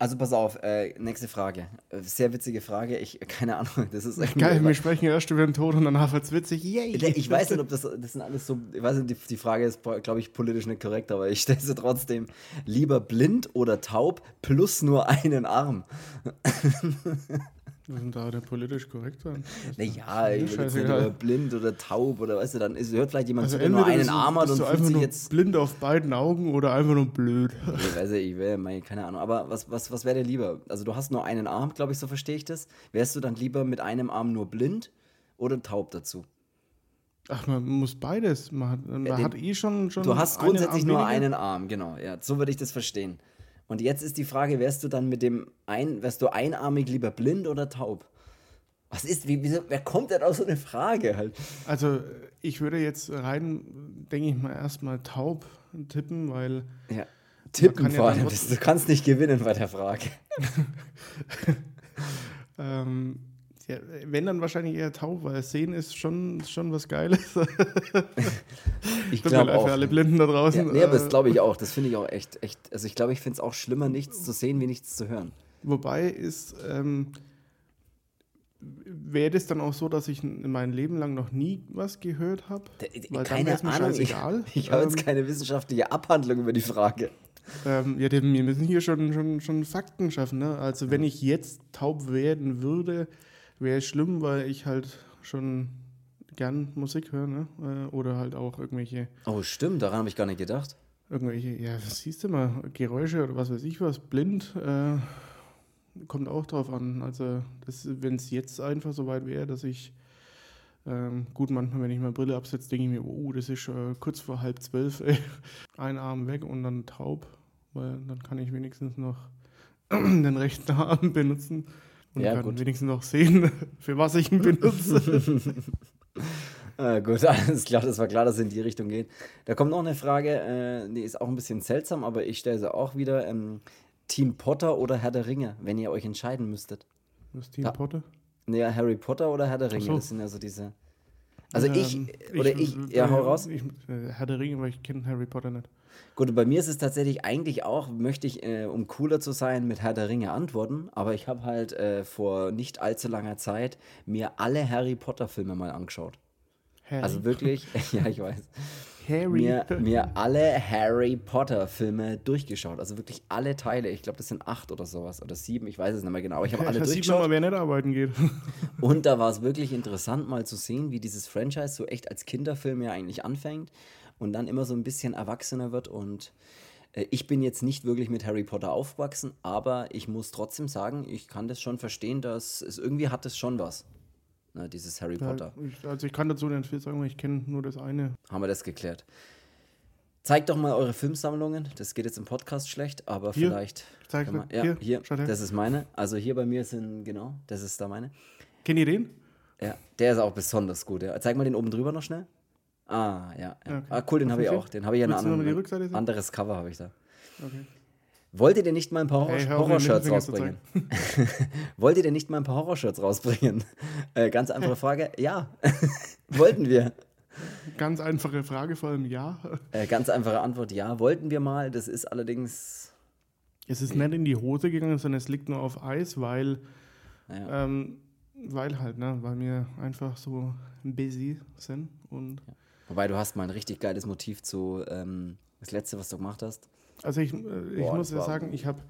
Also pass auf, äh, nächste Frage. Äh, Sehr witzige Frage. Ich, keine Ahnung, das ist irgendwie- Geil, wir sprechen erst über den Tod und danach wird's witzig. Yay! Ich weiß nicht, ob das, das sind alles so, ich weiß nicht, die, die Frage ist, glaube ich, politisch nicht korrekt, aber ich stelle sie trotzdem. Lieber blind oder taub plus nur einen Arm? Was sind da der politisch korrekt sein? Naja, jetzt nicht über blind oder taub oder weißt du, dann ist, hört vielleicht jemand Also zu, der nur einen Arm hat und fühlt sich jetzt. blind auf beiden Augen oder einfach nur blöd. Ich weiß nicht, ich will, mein, keine Ahnung. Aber was, was, was wäre dir lieber? Also, du hast nur einen Arm, glaube ich, so verstehe ich das. Wärst du dann lieber mit einem Arm nur blind oder taub dazu? Ach, man muss beides. Man hat, man Ja, den- hat eh schon, schon Du hast grundsätzlich nur einen Arm, genau. Ja, so würde ich das verstehen. Und jetzt ist die Frage, wärst du dann mit dem ein, wärst du einarmig lieber blind oder taub? Was ist, wie, wieso, wer kommt denn auf so eine Frage halt? Also, ich würde jetzt rein, denke ich mal, erstmal taub tippen, weil Ja. Tippen ja vor allem, trotzdem- du kannst nicht gewinnen bei der Frage. ähm, ja, wenn dann wahrscheinlich eher taub, weil sehen ist schon, schon was Geiles. Ich glaube auch. für alle Blinden da draußen. Ja, nee, aber das Äh, glaube ich auch. Das finde ich auch echt, echt. Also ich glaube, ich finde es auch schlimmer, nichts zu sehen, wie nichts zu hören. Wobei ist, ähm, wäre das dann auch so, dass ich in meinem Leben lang noch nie was gehört habe? Dann Keine Ahnung. Ich, ich habe jetzt Ähm, keine wissenschaftliche Abhandlung über die Frage. Ähm, ja, wir müssen hier schon, schon, schon Fakten schaffen. Ne? Also wenn ich jetzt taub werden würde, wäre schlimm, weil ich halt schon gern Musik höre. Ne? Äh, oder halt auch irgendwelche, Oh, stimmt, daran habe ich gar nicht gedacht. irgendwelche, ja, was siehst du mal, Geräusche oder was weiß ich was, blind, äh, kommt auch drauf an. Also wenn es jetzt einfach so weit wäre, dass ich ähm, gut, manchmal, wenn ich meine Brille absetze, denke ich mir, oh, das ist äh, kurz vor halb zwölf, ey. ein Arm weg und dann taub, weil dann kann ich wenigstens noch den rechten Arm benutzen. Und Ja, kann gut. wenigstens noch sehen, für was ich ihn benutze. Ah, gut, alles klar, das war klar, dass es in die Richtung geht. Da kommt noch eine Frage, äh, die ist auch ein bisschen seltsam, aber ich stelle sie auch wieder. Ähm, Team Potter oder Herr der Ringe, wenn ihr euch entscheiden müsstet? Ist Team Ja. Potter. Naja, Harry Potter oder Herr der Ringe? so. Das sind ja so diese. Also ich, Ähm, oder ich, ja, hau raus. Ich, äh, Herr der Ringe, weil ich kenne Harry Potter nicht. Gut, bei mir ist es tatsächlich eigentlich auch, möchte ich, äh, um cooler zu sein, mit Herr der Ringe antworten, aber ich habe halt äh, vor nicht allzu langer Zeit mir alle Harry Potter-Filme mal angeschaut. Harry, Also wirklich, ja, ich weiß. Harry. Mir, mir alle Harry Potter-Filme durchgeschaut. Also wirklich alle Teile. Ich glaube, das sind acht oder sowas. Oder sieben, ich weiß es nicht mehr genau. Aber ich habe alle da sieht man durchgeschaut. mal, wer nicht arbeiten geht. Und da war es wirklich interessant, mal zu sehen, wie dieses Franchise so echt als Kinderfilm ja eigentlich anfängt und dann immer so ein bisschen erwachsener wird. Und äh, ich bin jetzt nicht wirklich mit Harry Potter aufgewachsen, aber ich muss trotzdem sagen, ich kann das schon verstehen, dass es irgendwie hat es schon was. Ne, dieses Harry Potter. Ja, ich, also ich kann dazu nicht viel sagen, ich kenne nur das eine. Haben wir das geklärt. Zeigt doch mal eure Filmsammlungen. Das geht jetzt im Podcast schlecht, aber Hier, vielleicht. zeig mal. ja, Hier, hier, das ist meine. Also hier bei mir sind, genau, das ist da meine. Kennt ihr den? Ja, der ist auch besonders gut. Ja. Zeig mal den oben drüber noch schnell. Ah, ja. ja. Okay. Ah, cool, den habe ich auch. Den habe ich ja ein anderes Cover habe ich da. Okay. Wollt ihr denn nicht mal ein paar Horror Hey, Horror-Shirts rausbringen? Wollt ihr denn nicht mal ein paar Horror-Shirts rausbringen? Äh, ganz einfache Frage. Ja, wollten wir. Ganz einfache Frage, vor allem ja. Äh, ganz einfache Antwort, ja, wollten wir mal. Das ist allerdings, Es ist nicht in die Hose gegangen, sondern es liegt nur auf Eis, weil, naja, ähm, weil halt, ne, weil wir einfach so busy sind und wobei du hast mal ein richtig geiles Motiv zu ähm, das letzte, was du gemacht hast. also ich, äh, ich Boah, muss das ja sagen, ich habe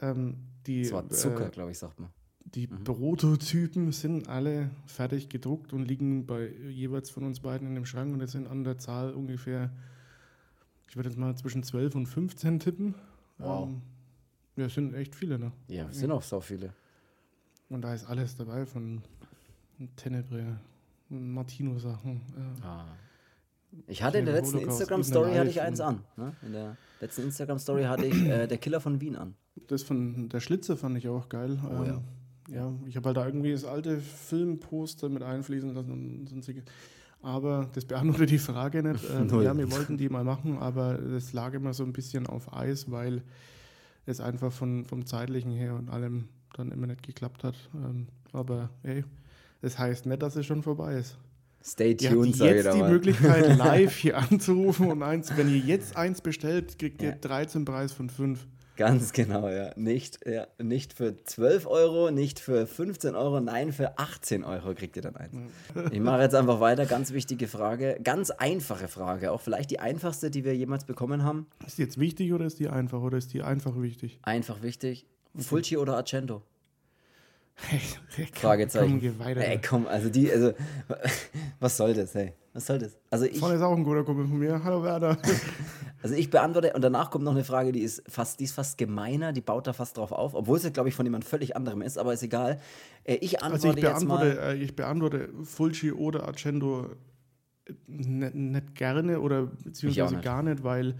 ähm, die, Das war Zucker, äh, glaube ich, sagt man. die Mhm. Prototypen sind alle fertig gedruckt und liegen bei jeweils von uns beiden in dem Schrank und es sind an der Zahl ungefähr, ich würde jetzt mal zwischen 12 und 15 tippen. Wow. Ähm, ja, es sind echt viele, ne? Ja, es sind auch so viele. Und da ist alles dabei von Tenebre, Martino-Sachen. Äh, Ah. Ich hatte in der letzten Instagram-Story hatte ich eins an. Ne? In der letzten Instagram-Story hatte ich äh, der Killer von Wien an. Das von der Schlitze fand ich auch geil. Oh, ja. ja, ich habe halt da irgendwie das alte Filmposter mit einfließen lassen und sonstige. Aber das beantwortet die Frage nicht. Ähm, ja, wir wollten die mal machen, aber es lag immer so ein bisschen auf Eis, weil es einfach von, vom zeitlichen her und allem dann immer nicht geklappt hat. Ähm, aber ey, das heißt nicht, dass es schon vorbei ist. Stay Ihr habt tuned, sag ich jetzt die mal. Möglichkeit, live hier anzurufen und eins, wenn ihr jetzt eins bestellt, kriegt ihr Ja. 13 Preis von 5. Ganz genau, ja. Nicht, ja. nicht für 12 Euro, nicht für 15 Euro, nein, für 18 Euro kriegt ihr dann eins. Ich mache jetzt einfach weiter. Ganz wichtige Frage. Ganz einfache Frage. Auch vielleicht die einfachste, die wir jemals bekommen haben. Ist die jetzt wichtig oder ist die einfach oder ist die einfach wichtig? Einfach wichtig. Fulci oder Argento? Hey, Fragezeichen. Komm, geh weiter. Ey, komm, also die, also, was soll das, hey? Was soll das? Also ich, Vorne ist auch ein guter Kumpel von mir. Hallo Werner. also ich beantworte, und danach kommt noch eine Frage, die ist fast, die ist fast gemeiner, die baut da fast drauf auf, obwohl es, glaube ich, von jemand völlig anderem ist, aber ist egal. Äh, ich Also antworte ich jetzt mal. beantworte, äh, ich beantworte Fulci oder Argento äh, nicht, nicht gerne oder beziehungsweise nicht. gar nicht, weil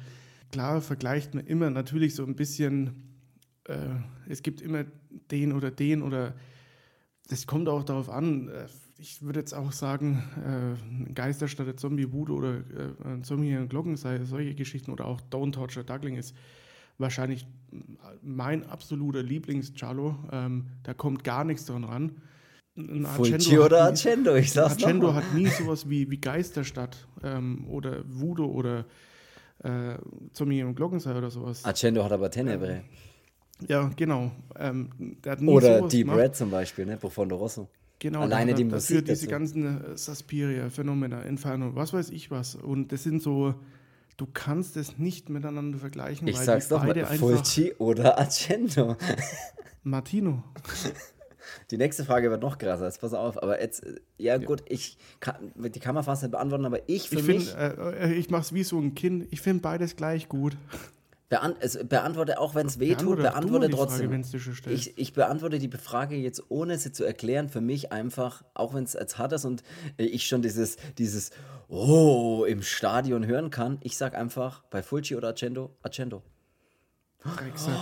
klar vergleicht man immer natürlich so ein bisschen, äh, es gibt immer den oder den oder das kommt auch darauf an. äh, Ich würde jetzt auch sagen, äh, Geister statt der Zombie Voodoo oder äh, Zombie in Glocken sei solche Geschichten oder auch Don't Torture Duckling ist wahrscheinlich mein absoluter Lieblings-Charlo. Ähm, da kommt gar nichts dran ran. Fulci oder Argento, ich sag's noch mal. hat nie sowas wie, wie Geisterstadt ähm, oder Voodoo oder äh, Zombie im Glockensee oder sowas. Argento hat aber Tenebre. Ja, genau. Ähm, Oder Deep gemacht. Red zum Beispiel, ne? Profondo Rosso. Genau, Alleine die dafür Musik diese dazu. ganzen äh, Suspiria, Phenomena, Inferno, was weiß ich was. Und das sind so, du kannst es nicht miteinander vergleichen, Ich weil sag's doch mal, Fulci oder Argento. Martino. Die nächste Frage wird noch krasser, jetzt pass auf. Aber jetzt, äh, ja gut, ich kann, die kann man fast nicht beantworten, aber ich für Ich mich finde, äh, äh, ich mach's wie so ein Kind. Ich finde beides gleich gut. Beant es, beantworte, auch wenn es weh tut, Beantworte Frage, trotzdem. stellst. ich, ich beantworte die Frage jetzt, ohne sie zu erklären, für mich einfach, auch wenn es jetzt hart ist und äh, ich schon dieses, dieses Oh im Stadion hören kann, ich sag einfach bei Fulci oder Argento, Argento. Drecksack.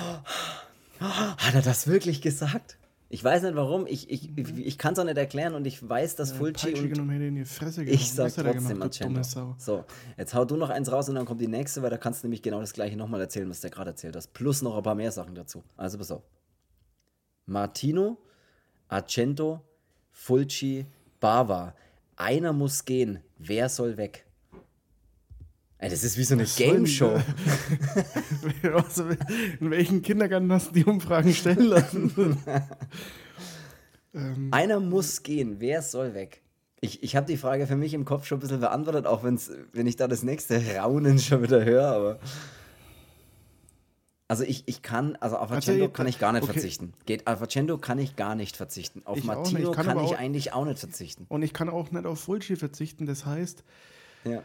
Hat er das wirklich gesagt? Ich weiß nicht warum, ich, ich, ich, ich kann es auch nicht erklären und ich weiß, dass Fulci Peitsche und genommen, in die Fresse gehauen. ich sag hat trotzdem. Sau? So, jetzt hau du noch eins raus und dann kommt die nächste, weil da kannst du nämlich genau das gleiche nochmal erzählen, was der gerade erzählt hast. Plus noch ein paar mehr Sachen dazu. Also pass auf. Martino, Argento, Fulci, Bava. Einer muss gehen. Wer soll weg? Ey, das ist wie so eine Was soll denn Game Show. Also, in welchen Kindergarten hast du die Umfragen stellen lassen? ähm, Einer muss gehen. Wer soll weg? Ich, ich habe die Frage für mich im Kopf schon ein bisschen beantwortet, auch wenn's, wenn ich da das nächste Raunen schon wieder höre, aber. Also ich, ich kann, also auf Also Argento ich- kann ich gar nicht okay. verzichten. Geht, auf Argento kann ich gar nicht verzichten. Auf Ich Martino kann kann, aber ich eigentlich auch nicht verzichten. und ich kann auch nicht auf Fulci verzichten. Das heißt, Ja.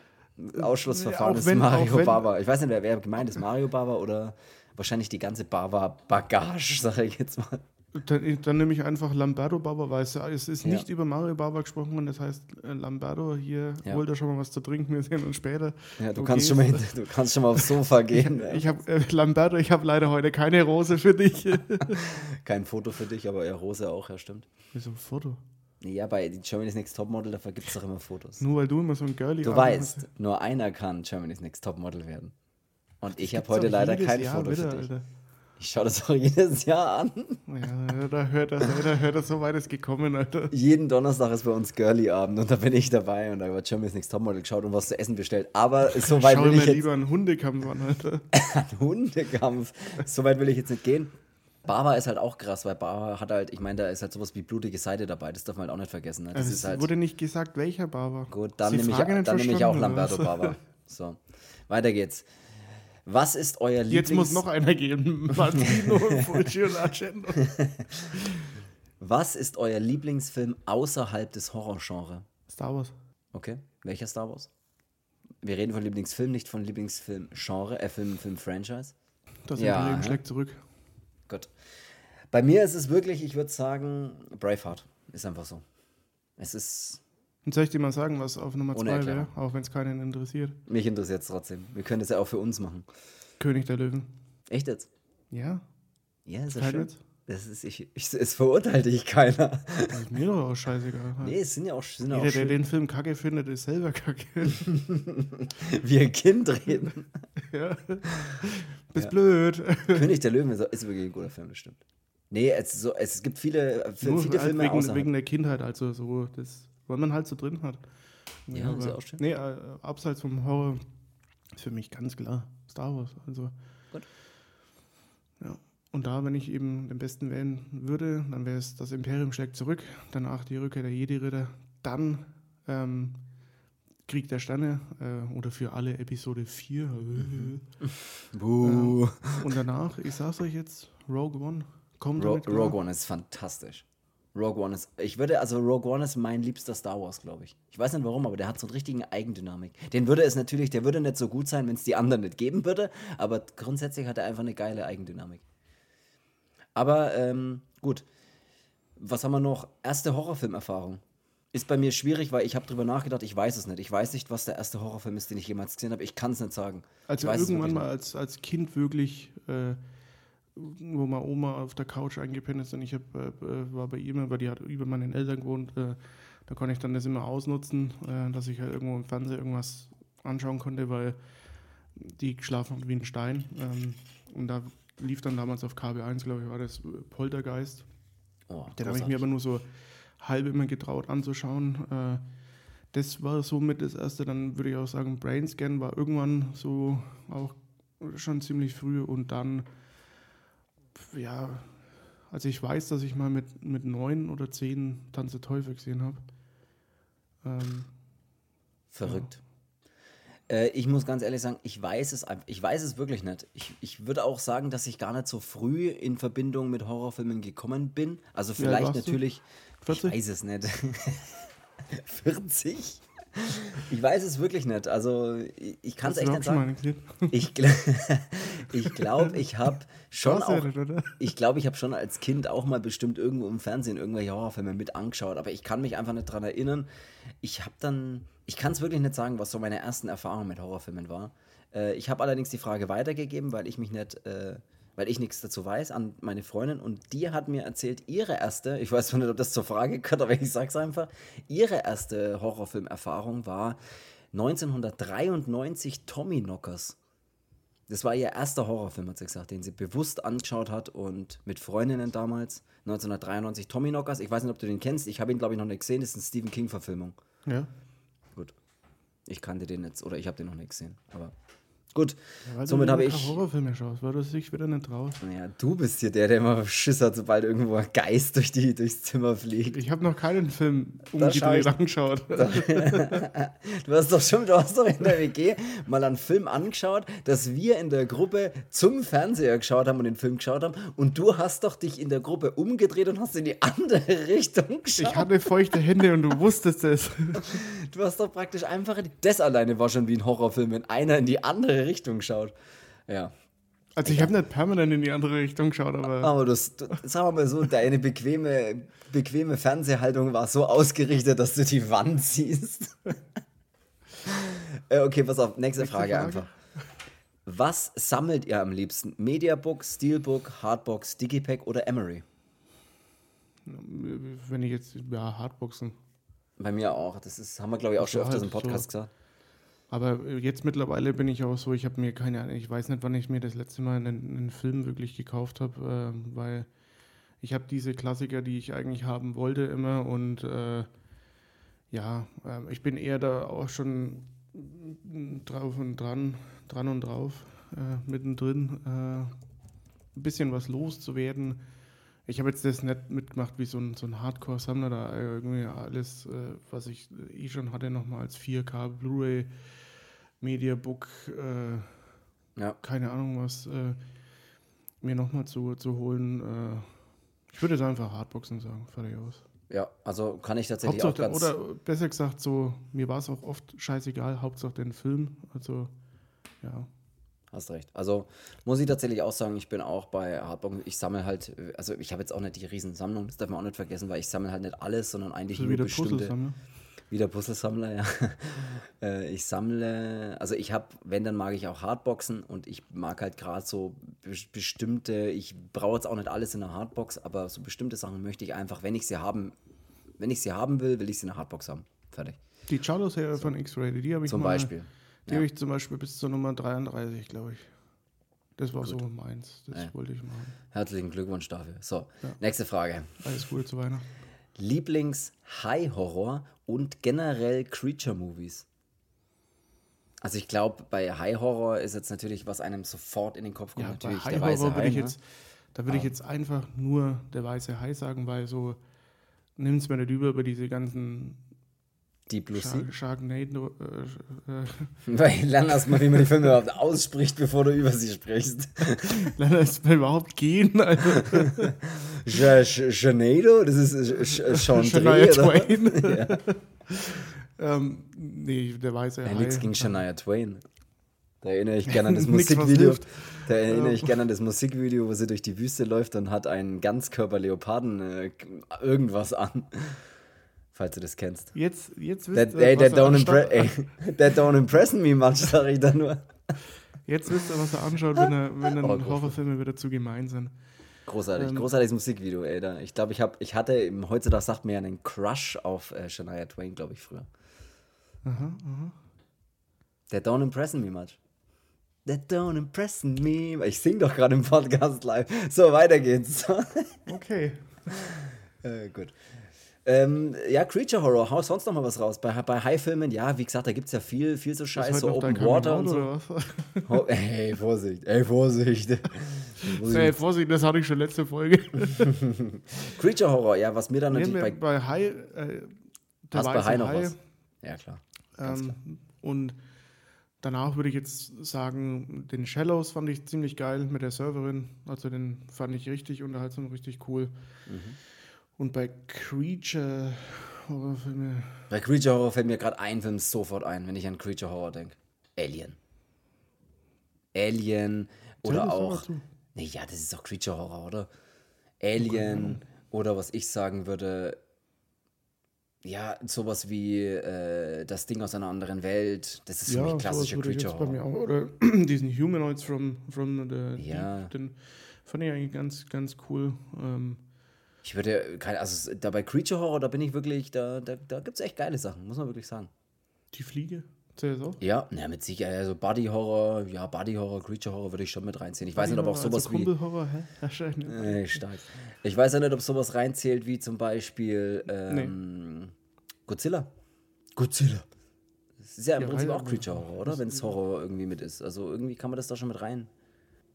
Ausschlussverfahren auch ist wenn- Mario wenn- Bava. Ich weiß nicht, wer, wer gemeint ist, Mario Bava oder wahrscheinlich die ganze Bava-Bagage, sage ich jetzt mal. dann, dann nehme ich einfach Lamberto Baba, weil es, ist Ja. nicht über Mario Baba gesprochen und das heißt, äh, Lamberto, hier, Ja. hol dir schon mal was zu trinken, wir sehen uns später. Ja, du, Du kannst schon mal du kannst schon mal aufs Sofa gehen. ja. Ich habe, äh, Lamberto, ich habe leider heute keine Rose für dich. Kein Foto für dich, aber ja, Rose auch, ja, stimmt. Wieso ein Foto? Ja, bei Germany's Next Topmodel, dafür gibt es doch immer Fotos. Nur weil du immer so ein Girlie Du weißt, hast. nur einer kann Germany's Next Topmodel werden. Und ich habe heute leider kein Jahr Foto wieder, für dich. Alter. Ich schaue das auch jedes Jahr an. Ja, da hört er, da hört er, so weit ist gekommen, Alter. Jeden Donnerstag ist bei uns Girly-Abend und da bin ich dabei und da wird Germany's Next Topmodel geschaut und was zu essen bestellt. Aber so weit Schau will mir ich jetzt lieber einen Hundekampf an, Alter. einen Hundekampf. So weit will ich jetzt nicht gehen. Baba ist halt auch krass, weil Baba hat halt, ich meine, da ist halt sowas wie blutige Seite dabei, das darf man halt auch nicht vergessen. Ne? Das Also ist es halt, wurde nicht gesagt, welcher Barber. gut, dann Sie nehme ich, dann nehme ich auch Lamberto? Baba. So, weiter geht's. Was ist euer Lieblings... Jetzt muss noch einer gehen. Martino, Fulci und Argento. Was ist euer Lieblingsfilm außerhalb des Horrorgenres? Star Wars. Okay, welcher Star Wars? Wir reden von Lieblingsfilm, nicht von Lieblingsfilm-Genre, äh, Film, Film-Franchise. Das Ja, hä? schlägt zurück. Gut. Bei mir ist es wirklich, ich würde sagen, Braveheart. Ist einfach so. Es ist, Und soll ich dir mal sagen, was auf Nummer 2 wäre, auch wenn es keinen interessiert? mich interessiert es trotzdem. Wir können das ja auch für uns machen. König der Löwen. Echt jetzt? Ja, Ja, ist ja schön. Witz. Das ist, ich, ich, es verurteilt dich keiner. Das ist mir doch auch scheißegal. Nee, es sind ja auch, sind ja Jeder, auch der den Film kacke findet, ist selber kacke. wie ein Kind reden. ja. Bist Ja. blöd. König der Löwen ist, ist wirklich ein guter Film, das stimmt. Nee, es, so, es gibt viele, Nur viele halt Filme wegen, außerhalb. wegen der Kindheit, also so, das, was man halt so drin hat. Ja, ist ja auch schön. Nee, äh, abseits vom Horror ist für mich ganz klar Star Wars. Also. Gut. Ja. Und da, wenn ich eben den besten wählen würde, dann wäre es das Imperium schlägt zurück, danach die Rückkehr der Jedi-Ritter, dann ähm, Krieg der Sterne äh, oder für alle Episode 4. Buh. Und danach, ich sag's euch jetzt, Rogue One. Kommt Ro. Rogue One ist fantastisch. Rogue One ist, ich würde, also Rogue One ist mein liebster Star Wars, glaube ich. Ich weiß nicht warum, aber der hat so einen richtigen Eigendynamik. Den würde es natürlich, der würde nicht so gut sein, wenn es die anderen nicht geben würde, aber grundsätzlich hat er einfach eine geile Eigendynamik. Aber ähm, gut, was haben wir noch? Erste Horrorfilmerfahrung. Ist bei mir schwierig, weil ich habe drüber nachgedacht, ich weiß es nicht. Ich weiß nicht, was der erste Horrorfilm ist, den ich jemals gesehen habe. Ich kann es nicht sagen. Also irgendwann mal als, als Kind wirklich, äh, wo meine Oma auf der Couch eingepennt ist und ich hab, äh, äh, war bei ihr, weil die hat über meinen Eltern gewohnt, äh, da konnte ich dann das immer ausnutzen, äh, dass ich halt irgendwo im Fernsehen irgendwas anschauen konnte, weil die geschlafen haben wie ein Stein. Ähm, und da lief dann damals auf KB1, glaube ich, war das äh, Poltergeist. Oh, Den habe ich mir aber nur so halb immer getraut anzuschauen. Äh, das war somit das erste. Dann würde ich auch sagen, Brainscan war irgendwann so auch schon ziemlich früh und dann, ja, also ich weiß, dass ich mal mit, mit neun oder zehn Tanze Teufel gesehen habe. Ähm, Verrückt. Äh, ich muss ganz ehrlich sagen, ich weiß es ich weiß es wirklich nicht. Ich, ich würde auch sagen, dass ich gar nicht so früh in Verbindung mit Horrorfilmen gekommen bin. Also vielleicht du? natürlich. 40? Ich weiß es nicht. 40? Ich weiß es wirklich nicht. Also ich, ich kann es echt nicht sagen. Ich, ich glaube, ich habe schon auch. nicht? Ich glaube, ich habe schon als Kind auch mal bestimmt irgendwo im Fernsehen irgendwelche Horrorfilme mit angeschaut, aber ich kann mich einfach nicht dran erinnern. Ich habe dann, ich kann es wirklich nicht sagen, was so meine ersten Erfahrungen mit Horrorfilmen war. Äh, ich habe allerdings die Frage weitergegeben, weil ich mich nicht, äh, weil ich nichts dazu weiß, an meine Freundin und die hat mir erzählt, ihre erste, ich weiß nicht, ob das zur Frage gehört, aber ich sag's einfach, ihre erste Horrorfilmerfahrung war 1993 Tommy Knockers. Das war ihr erster Horrorfilm, hat sie gesagt, den sie bewusst angeschaut hat und mit Freundinnen damals. 1993 Tommy Knockers. Ich weiß nicht, ob du den kennst. Ich habe ihn, glaube ich, noch nicht gesehen. Das ist eine Stephen King-Verfilmung. Ja. Gut. Ich kannte den jetzt, oder ich habe den noch nicht gesehen. Aber gut. Ja, Somit habe ich. Horrorfilme schaust, weil du dich wieder nicht traust. Ja, du bist hier der, der immer Schiss hat, sobald irgendwo ein Geist durch die, durchs Zimmer fliegt. Ich habe noch keinen Film Da schau ich- umgedreht angeschaut. Du hast doch schon, du hast doch in der WG mal einen Film angeschaut, dass wir in der Gruppe zum Fernseher geschaut haben und den Film geschaut haben. Und du hast doch dich in der Gruppe umgedreht und hast in die andere Richtung geschaut. Ich hatte feuchte Hände und du wusstest es. Du hast doch praktisch einfach. in- Das alleine war schon wie ein Horrorfilm, wenn einer in die andere Richtung schaut. Ja. Also ich habe nicht permanent in die andere Richtung geschaut, aber Aber das, du, sagen wir mal so, deine bequeme, bequeme Fernsehhaltung war so ausgerichtet, dass du die Wand siehst. Äh, okay, pass auf, nächste, Nächste Frage, Frage. einfach. Was sammelt ihr am liebsten? Mediabook, Steelbook, Hardbox, Digipack oder Emery? wenn ich jetzt, ja, Hardboxen. Bei mir auch. Das ist, haben wir, glaube ich, auch schon öfters im halt so. Podcast gesagt. Aber jetzt mittlerweile bin ich auch so, ich habe mir keine Ahnung, ich weiß nicht, wann ich mir das letzte Mal einen, einen Film wirklich gekauft habe, äh, weil ich habe diese Klassiker, die ich eigentlich haben wollte immer und äh, ja, äh, ich bin eher da auch schon drauf und dran, dran und drauf, äh, mittendrin, äh, ein bisschen was loszuwerden. Ich habe jetzt das nicht mitgemacht wie so ein, so ein Hardcore-Sammler, da irgendwie alles, äh, was ich eh schon hatte, nochmal als 4K Blu-ray, Mediabook, äh, Ja. keine Ahnung was, äh, mir nochmal zu, zu holen. Äh, ich würde jetzt einfach Hardboxen sagen, fertig aus. Ja, also kann ich tatsächlich Hauptsache, auch ganz. oder besser gesagt, so, mir war es auch oft scheißegal, Hauptsache den Film. Also, ja. Hast recht. Also muss ich tatsächlich auch sagen, ich bin auch bei Hardbox. Ich sammle halt, also ich habe jetzt auch nicht die Riesensammlung, das darf man auch nicht vergessen, weil ich sammle halt nicht alles, sondern eigentlich So nur wie der bestimmte. Puzzlesammler. Wieder Puzzlesammler, ja. Äh, ich sammle, also ich habe, wenn, dann mag ich auch Hardboxen und ich mag halt gerade so bes- bestimmte, ich brauche jetzt auch nicht alles in einer Hardbox, aber so bestimmte Sachen möchte ich einfach, wenn ich sie haben, wenn ich sie haben will, will ich sie in einer Hardbox haben. Fertig. Die Charlo-Serie von X-Rated, die habe ich Zum mal, Beispiel. Die Ja. habe ich zum Beispiel bis zur Nummer 33, glaube ich. Das war so meins. Das Ja. wollte ich machen. Herzlichen Glückwunsch dafür. So, Ja. nächste Frage. Alles Gute zu Weihnachten. Lieblings-High-Horror und generell Creature-Movies? Also ich glaube, bei High-Horror ist jetzt natürlich, was einem sofort in den Kopf kommt, Ja, bei natürlich High der weiße Horror würde Hai. ich ne? jetzt, da würde ich jetzt einfach nur der weiße Hai sagen, weil so nimm es mir nicht über über diese ganzen Deep Blue Sea. Sharknado. Äh, äh, Weil lern erst mal, wie man die Filme überhaupt ausspricht, bevor du über sie sprichst. Lass es mal überhaupt gehen. Also, Sharknado? Das ist Sean? Twain. ja. ähm, nee, der weiße ja, Hai. nichts gegen Shania Twain. Da erinnere ich gerne an das Nix, Musikvideo. Da erinnere ich gerne an das Musikvideo, wo sie durch die Wüste läuft und hat einen Ganzkörper-Leoparden äh, irgendwas an. Falls du das kennst. Jetzt, jetzt wisst That, ihr, ey, was that, er don't impre ey, that don't impress me much, sag ich da nur. Jetzt wisst ihr, was er anschaut, wenn, er, wenn Oh, dann groß. Horrorfilme wieder zu gemein sind. Großartig, Ähm. großartiges Musikvideo, ey. Da, ich glaube, ich, hab, ich hatte, im, heutzutage sagt man ja einen Crush auf äh, Shania Twain, glaube ich, früher. Aha, aha. That don't impress me much. That don't impress me. Ich sing doch gerade im Podcast live. So, weiter geht's. Okay. äh, gut. Ähm, ja, Creature Horror, hau sonst noch mal was raus. Bei, bei High-Filmen, ja, wie gesagt, da gibt es ja viel, viel so Ist Scheiß, heute so Open Water und so. Oh, ey, Vorsicht, ey, Vorsicht. Vorsicht. Ey, Vorsicht, das hatte ich schon letzte Folge. Creature Horror, ja, was mir dann Nehmen natürlich bei. bei Hai, äh, Hast bei High noch Hai, was? Ja, klar. Ganz klar. Ähm, und danach würde ich jetzt sagen, den Shallows fand ich ziemlich geil mit der Serverin. Also den fand ich richtig unterhaltsam, richtig cool. Mhm. Und bei Creature Horrorfilme, Bei Creature Horror fällt mir gerade ein Film sofort ein, wenn ich an Creature Horror denke. Alien. Alien oder auch. Nee, ja, das ist doch Creature Horror, oder? Alien oder was ich sagen würde. Ja, sowas wie äh, das Ding aus einer anderen Welt. Das ist für mich ich Creature jetzt bei mir Horror. auch. Oder diesen Humanoids from, from the Ja. Deep, den fand ich eigentlich ganz, ganz cool. Ähm, ich würde, keine, also da bei Creature Horror, da bin ich wirklich, da, da, da gibt es echt geile Sachen, muss man wirklich sagen. Die Fliege? Zählt auch? Ja, na, mit Sicherheit. Also Body Horror, ja, Body Horror, Creature Horror würde ich schon mit reinziehen. Ich weiß nicht, ob auch sowas also wie. Horror, hä? Wahrscheinlich. Äh, stark. Ich weiß ja nicht, ob sowas reinzählt wie zum Beispiel ähm, nee. Godzilla. Godzilla. Das ist ja im ja, Prinzip auch Creature Horror, oder? Wenn es Horror irgendwie mit ist. Also irgendwie kann man das da schon mit rein.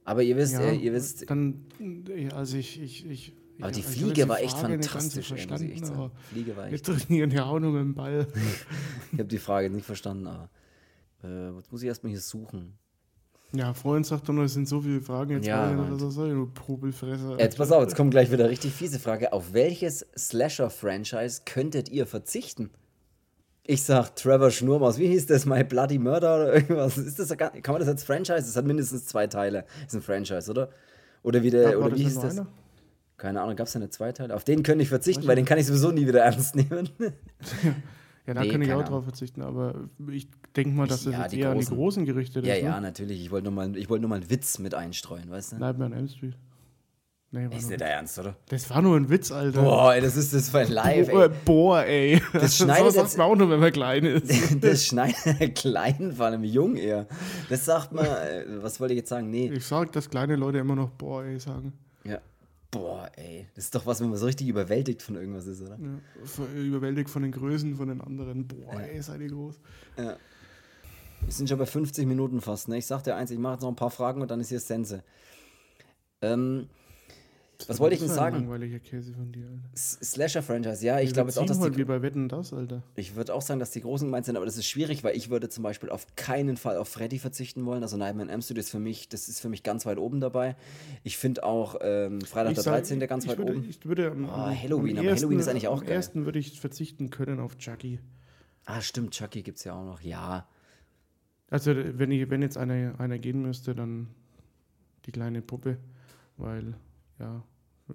Aber ihr wisst, ja, äh, ihr wisst. Dann, also ich, ich, ich aber die Fliege war echt fantastisch, ey, muss ich echt sagen. Fliege war echt. Wir trainieren ja auch nur mit dem Ball. ich habe die Frage nicht verstanden, aber äh, jetzt muss ich erstmal hier suchen. Ja, Freund sagt doch noch, es sind so viele Fragen. Jetzt ja, oder so soll du Probelfresser. Jetzt pass auf, jetzt kommt gleich wieder richtig fiese Frage. Auf welches Slasher-Franchise könntet ihr verzichten? Ich sag Trevor Schnurmaus. Wie hieß das? My Bloody Murder oder irgendwas? Ist das, kann man das als Franchise? Das hat mindestens zwei Teile. Ist ein Franchise, oder? Oder wie, der, ja, oder wie hieß das? Eine? Keine Ahnung, gab es da eine Zweiteil? Auf den könnte ich verzichten, weil den kann ich sowieso nie wieder ernst nehmen. ja, da nee, kann ich auch Ahnung. drauf verzichten, aber ich denke mal, dass das ja, jetzt eher großen, an die großen Gerichte Ja, ist, ja, ne? natürlich. Ich wollte nur, mal, wollt nur mal einen Witz mit einstreuen, weißt du? Nightmare on Elm Street. Nee, ist nicht der Ernst, oder? Das war nur ein Witz, Alter. Boah, ey, das ist das für ein Live, boah, ey. Boah, ey. Das schneidet so sagt man auch nur, wenn man klein ist. das schneidet klein, vor allem jung eher. Das sagt man, äh, was wollte ich jetzt sagen? Nee. Ich sag, dass kleine Leute immer noch boah, ey sagen. Ja. Boah, ey. Das ist doch was, wenn man so richtig überwältigt von irgendwas ist, oder? Ja, überwältigt von den Größen von den anderen. Boah, ja. ey, seid ihr groß. Ja. Wir sind schon bei 50 Minuten fast, ne? Ich sag dir eins, ich mache jetzt noch ein paar Fragen und dann ist hier Sense. Ähm, was wollte ich denn sagen? Langweiliger Käse von dir, Alter. Slasher-Franchise, ja, ich glaube jetzt auch, dass die. wie bei Wetten das, Alter. Ich würde auch sagen, dass die großen gemeint sind, aber das ist schwierig, weil ich würde zum Beispiel auf keinen Fall auf Freddy verzichten wollen. Also Nightmare on Elm Street ist für mich, das ist für mich ganz weit oben dabei. Ich finde auch ähm, Freitag der 13. ganz weit würde, oben. Ich würde oh, Halloween, aber ersten, Halloween ist eigentlich auch geil. Am ersten würde ich verzichten können auf Chucky. Ah, stimmt, Chucky gibt es ja auch noch, ja. Also, wenn, ich, wenn jetzt einer, einer gehen müsste, dann die kleine Puppe, weil, ja,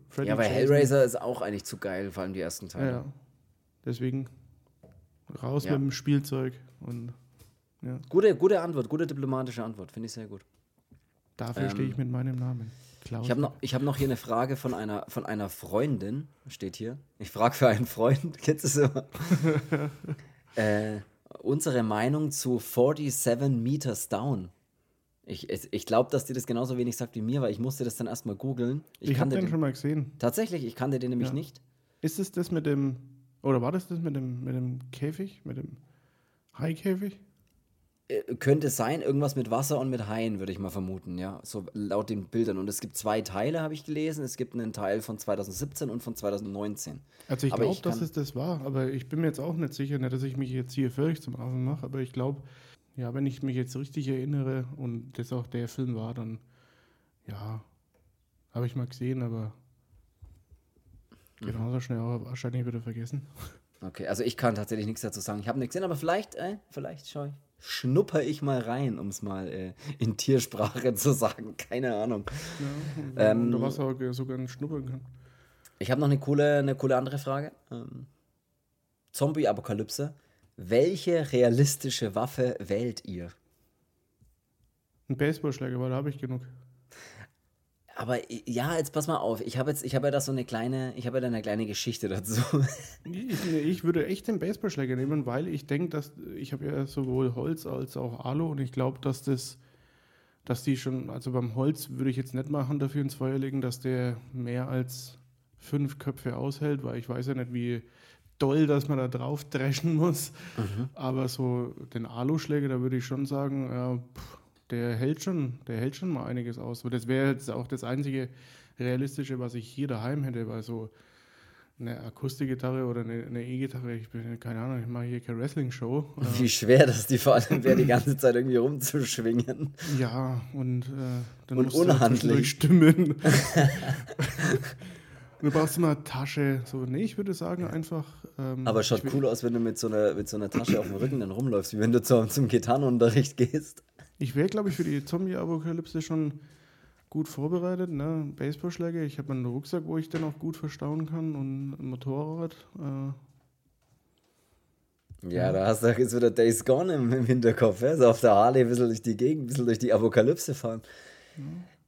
Freddy ja, weil Hellraiser ist auch eigentlich zu geil, vor allem die ersten Teile. Ja, deswegen raus ja. mit dem Spielzeug und ja. Gute, gute Antwort, gute diplomatische Antwort, finde ich sehr gut. Dafür ähm, stehe ich mit meinem Namen. Klaus. Ich habe noch, hab noch hier eine Frage von einer, von einer Freundin, steht hier. Ich frage für einen Freund, kennst du so? äh, unsere Meinung zu 47 Meters Down. Ich, ich glaube, dass dir das genauso wenig sagt wie mir, weil ich musste das dann erstmal googeln. Ich, ich habe den, den schon mal gesehen. Tatsächlich, ich kannte den nämlich ja. nicht. Ist es das mit dem, oder war das das mit dem, mit dem Käfig, mit dem Haikäfig? Äh, könnte sein, irgendwas mit Wasser und mit Haien, würde ich mal vermuten, ja. So laut den Bildern. Und es gibt zwei Teile, habe ich gelesen. Es gibt einen Teil von 2017 und von 2019. Also ich glaube, dass es das war, aber ich bin mir jetzt auch nicht sicher, nicht, dass ich mich jetzt hier völlig zum Affen mache, aber ich glaube, ja, wenn ich mich jetzt richtig erinnere und das auch der Film war, dann ja, habe ich mal gesehen, aber mhm. genauso schnell auch wahrscheinlich wieder vergessen. Okay, also ich kann tatsächlich nichts dazu sagen. Ich habe nichts gesehen, aber vielleicht, äh, vielleicht schau ich, schnupper ich mal rein, um es mal äh, in Tiersprache zu sagen. Keine Ahnung. Ja, ähm, oder was auch sogar schnuppern kann. Ich habe noch eine coole, eine coole andere Frage. Ähm, Zombie-Apokalypse. Welche realistische Waffe wählt ihr? Ein Baseballschläger, weil da habe ich genug. Aber ja, jetzt pass mal auf. Ich habe jetzt, ich habe ja da so eine kleine, ich habe ja da eine kleine Geschichte dazu. Ich, ich würde echt den Baseballschläger nehmen, weil ich denke, dass ich habe ja sowohl Holz als auch Alu und ich glaube, dass das, dass die schon, also beim Holz würde ich jetzt nicht machen, dafür ins Feuer legen, dass der mehr als fünf Köpfe aushält, weil ich weiß ja nicht, wie doll, dass man da drauf dreschen muss. Mhm. Aber so den Aluschläger, da würde ich schon sagen, ja, pff, der hält schon, der hält schon mal einiges aus. Aber das wäre jetzt auch das einzige realistische, was ich hier daheim hätte, weil so eine Akustikgitarre oder eine E-Gitarre, ich bin keine Ahnung, ich mache hier keine Wrestling-Show. Wie schwer das die vor allem wäre, die ganze Zeit irgendwie rumzuschwingen. Ja, und äh, dann und unhandlich. Stimmen. Du brauchst immer eine Tasche. So, nee, ich würde sagen einfach. Ähm, Aber schaut cool aus, wenn du mit so, einer, mit so einer Tasche auf dem Rücken dann rumläufst, wie wenn du zum, zum Gitarrenunterricht gehst. Ich wäre, glaube ich, für die Zombie-Apokalypse schon gut vorbereitet. Ne? Baseballschläge, ich habe einen Rucksack, wo ich dann auch gut verstauen kann und ein Motorrad. Äh, ja, da hast du jetzt wieder Days Gone im, im Hinterkopf. Ja? So auf der Harley ein bisschen durch die Gegend, ein bisschen durch die Apokalypse fahren. Ja.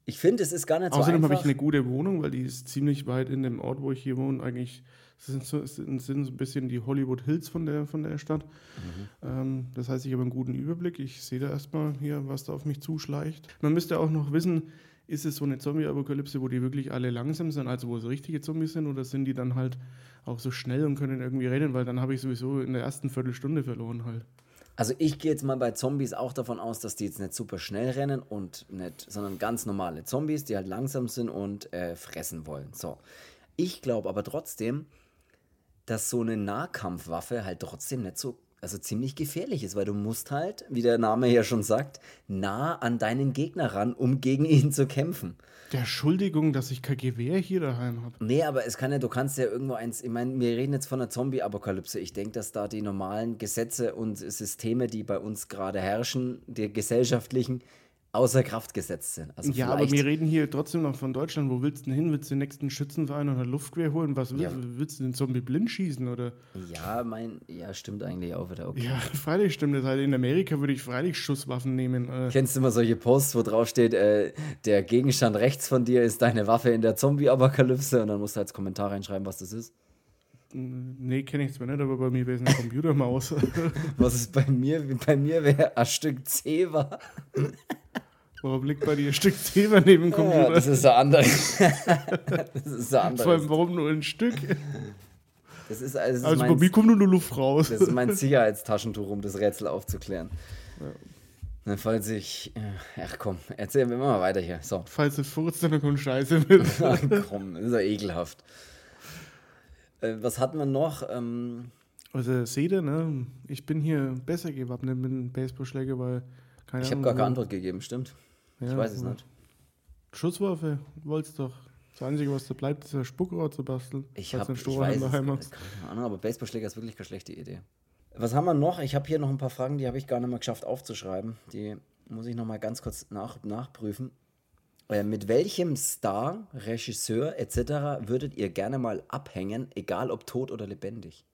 Ich finde, es ist gar nicht so Außerdem habe ich eine gute Wohnung, weil die ist ziemlich weit in dem Ort, wo ich hier wohne. Eigentlich sind, so, sind, so ein bisschen die Hollywood Hills von der, von der Stadt. Mhm. Ähm, das heißt, ich habe einen guten Überblick. Ich sehe da erstmal hier, was da auf mich zuschleicht. Man müsste auch noch wissen, ist es so eine Zombie-Apokalypse, wo die wirklich alle langsam sind, also wo es richtige Zombies sind, oder sind die dann halt auch so schnell und können irgendwie rennen, weil dann habe ich sowieso in der ersten Viertelstunde verloren halt. Also ich gehe jetzt mal bei Zombies auch davon aus, dass die jetzt nicht super schnell rennen und nicht, sondern ganz normale Zombies, die halt langsam sind und äh, fressen wollen. So. Ich glaube aber trotzdem, dass so eine Nahkampfwaffe halt trotzdem nicht so, also ziemlich gefährlich ist, weil du musst halt, wie der Name ja schon sagt, nah an deinen Gegner ran, um gegen ihn zu kämpfen. Der Entschuldigung, dass ich kein Gewehr hier daheim habe. Nee, aber es kann ja, du kannst ja irgendwo eins, ich meine, wir reden jetzt von einer Zombie-Apokalypse. Ich denke, dass da die normalen Gesetze und Systeme, die bei uns gerade herrschen, die gesellschaftlichen, außer Kraft gesetzt sind. Also Ja, aber wir reden hier trotzdem noch von Deutschland. Wo willst du denn hin? Willst du den nächsten Schützenverein oder Luftgewehr holen? Was willst, Ja. willst du den Zombie blind schießen? Oder? Ja, mein, ja, stimmt eigentlich auch wieder. Okay. Ja, freilich stimmt das halt. In Amerika würde ich freilich Schusswaffen nehmen. Äh, Kennst du immer solche Posts, wo drauf steht, äh, der Gegenstand rechts von dir ist deine Waffe in der Zombie-Apokalypse und dann musst du als Kommentar reinschreiben, was das ist. nee, kenne ich zwar nicht, aber bei mir wäre es eine Computermaus. Was es bei mir, bei mir wäre, ein Stück Zewa. Warum liegt bei dir ein Stück Zewa neben dem Ja, Computer? das ist so andere. das ist so Vor allem, warum nur ein Stück? Das ist, also, das ist Also bei mein, mir kommt nur eine Luft raus. Das ist mein Sicherheitstaschentuch, um das Rätsel aufzuklären. Dann falls ich. äh, Ach komm, erzählen wir mal weiter hier. So. Falls du furzt, dann kommt Scheiße mit. Ach komm, das ist ja ekelhaft. Äh, was hatten wir noch? Ähm, Also seht ihr, ne? Ich bin hier besser gewappnet mit einem Baseballschläger, weil keine ich habe gar keine Antwort gegeben, stimmt. Ja, ich weiß es nicht. Schusswaffe, wollt's doch. Das Einzige, was da bleibt, ist ein Spuckrohr zu basteln. Ich habe, ich Strohhalm weiß es, daheim hast. keine Ahnung, aber Baseballschläger ist wirklich keine schlechte Idee. Was haben wir noch? Ich habe hier noch ein paar Fragen, die habe ich gar nicht mal geschafft aufzuschreiben. Die muss ich noch mal ganz kurz nach, nachprüfen. Äh, mit welchem Star, Regisseur etc. würdet ihr gerne mal abhängen, egal ob tot oder lebendig?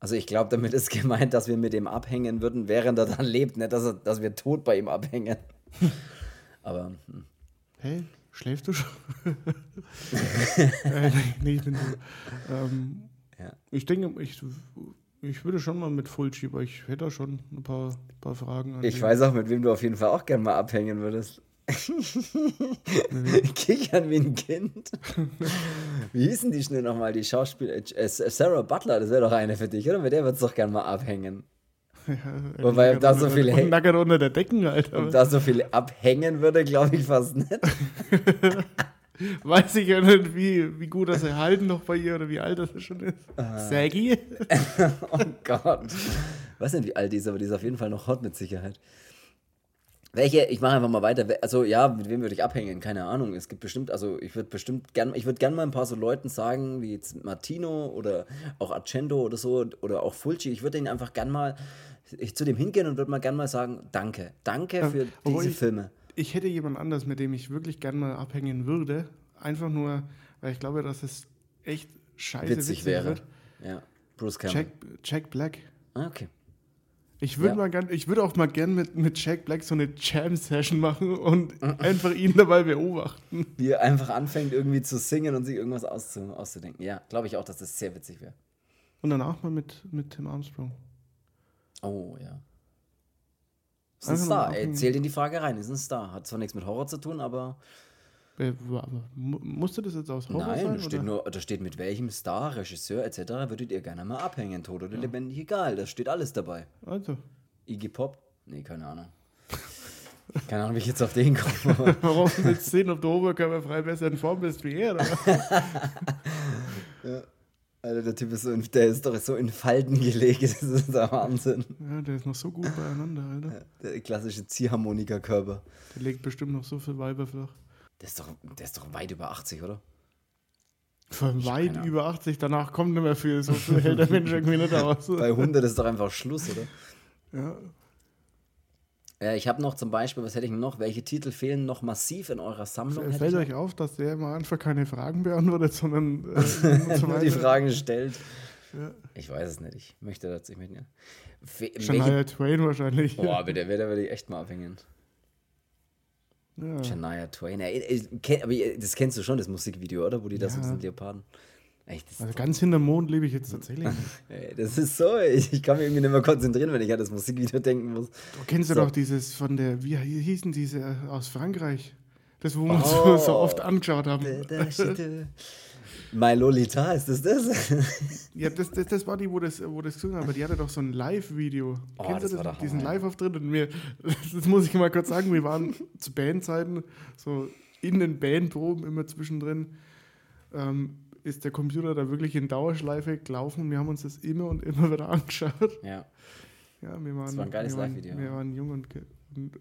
Also ich glaube, damit ist gemeint, dass wir mit ihm abhängen würden, während er dann lebt, nicht, dass, er, dass wir tot bei ihm abhängen. Aber hm. Hey, schläfst du schon? äh, nee, ich bin so. Ähm, Ja. Ich denke, ich, ich würde schon mal mit Fulci, aber ich hätte da schon ein paar, paar Fragen an Ich ihn. weiß auch, mit wem du auf jeden Fall auch gern mal abhängen würdest. Kichern wie ein Kind. Wie hießen die schnell nochmal, die Schauspieler? Äh, Sarah Butler, das wäre doch eine für dich, oder? Mit der würdest du doch gern mal abhängen. Ja, Wobei, da so viel Hate- Nackert unter der Decken, Alter. Und da so viel abhängen würde, glaube ich fast nicht. Weiß ich ja nicht, wie, wie gut das erhalten noch bei ihr oder wie alt das schon ist. Ah. Saggy? Oh Gott. Weiß nicht, wie alt die ist, aber die ist auf jeden Fall noch hot mit Sicherheit. Welche, ich mache einfach mal weiter. We- Also ja, mit wem würde ich abhängen? Keine Ahnung. Es gibt bestimmt, also ich würde bestimmt gern, ich würde gern mal ein paar so Leuten sagen, wie jetzt Martino oder auch Argento oder so oder auch Fulci. Ich würde ihn einfach gern mal ich, zu dem hingehen und würde mal gern mal sagen, danke. Danke für diese ich- Filme. Ich hätte jemand anders, mit dem ich wirklich gern mal abhängen würde. Einfach nur, weil ich glaube, dass es echt scheiße Witzig wäre. wird. Ja. Bruce Campbell. Jack, Jack Black. Ah, okay. Ich würde Ja. mal gern, ich würde auch mal gern mit, mit Jack Black so eine Jam-Session machen und einfach ihn dabei beobachten. Wie er einfach anfängt irgendwie zu singen und sich irgendwas auszu, auszudenken. Ja, glaube ich auch, dass das sehr witzig wäre. Und danach mal mit, mit Tim Armstrong. Oh, ja. Ist ein Star. Ey, zählt in die Frage rein. Ist ein Star. Hat zwar nichts mit Horror zu tun, aber. Äh, Musste das jetzt aus Horror nein, sein? da steht, oder? nur, da steht mit welchem Star, Regisseur etc. würdet ihr gerne mal abhängen. Tot oder lebendig, egal. Da steht alles dabei. Also, Iggy Pop? Nee, keine Ahnung. keine Ahnung, wie ich jetzt auf den komme. warum du sehen, ob du oberkörperfrei besser in Form bist wie er? Was? Alter, der Typ ist so in, der ist doch so in Falten gelegt. Das ist der Wahnsinn. Ja, der ist noch so gut beieinander, Alter. Der klassische Ziehharmonika-Körper. Der legt bestimmt noch so viel Weiber flach. Der ist, doch, der ist doch weit über 80, oder? Weit über 80, danach kommt nicht mehr viel. So viel hält der Mensch irgendwie nicht aus. Bei 100 ist doch einfach Schluss, oder? Ja. Ja, ich habe noch zum Beispiel, was hätte ich noch? Welche Titel fehlen noch massiv in eurer Sammlung? Hätte Fällt euch auf, dass der immer einfach keine Fragen beantwortet, sondern äh, nur die Fragen stellt. Ja. Ich weiß es nicht. Ich möchte dazu nicht mit. Fe- Shania Twain wahrscheinlich. boah, bitte, da würde ich echt mal abhängen. Ja. Shania Twain. aber das kennst du schon, das Musikvideo, oder? Wo die ja. da so sind, Leoparden. Echt, also ganz hinterm Mond lebe ich jetzt tatsächlich. Das ist so, ich, ich, kann mich irgendwie nicht mehr konzentrieren, wenn ich an das Musikvideo denken muss. Du kennst so. ja doch dieses von der, wie hießen diese äh, aus Frankreich? Das, wo wir uns oh. so, so oft angeschaut haben. My Lolita, ist das das? ja, das, das, das war die, wo das, wo das gesungen hat, aber die hatte doch so ein Live-Video. Oh, Kennst du das, diesen Live-Auftritt? Und wir, das muss ich mal kurz sagen, wir waren zu Bandzeiten so in den Bandproben immer zwischendrin. Ähm, ist der Computer da wirklich in Dauerschleife gelaufen. Wir haben uns das immer und immer wieder angeschaut. Ja. Ja, wir waren, das war ein geiles Live-Video. Wir waren jung und, und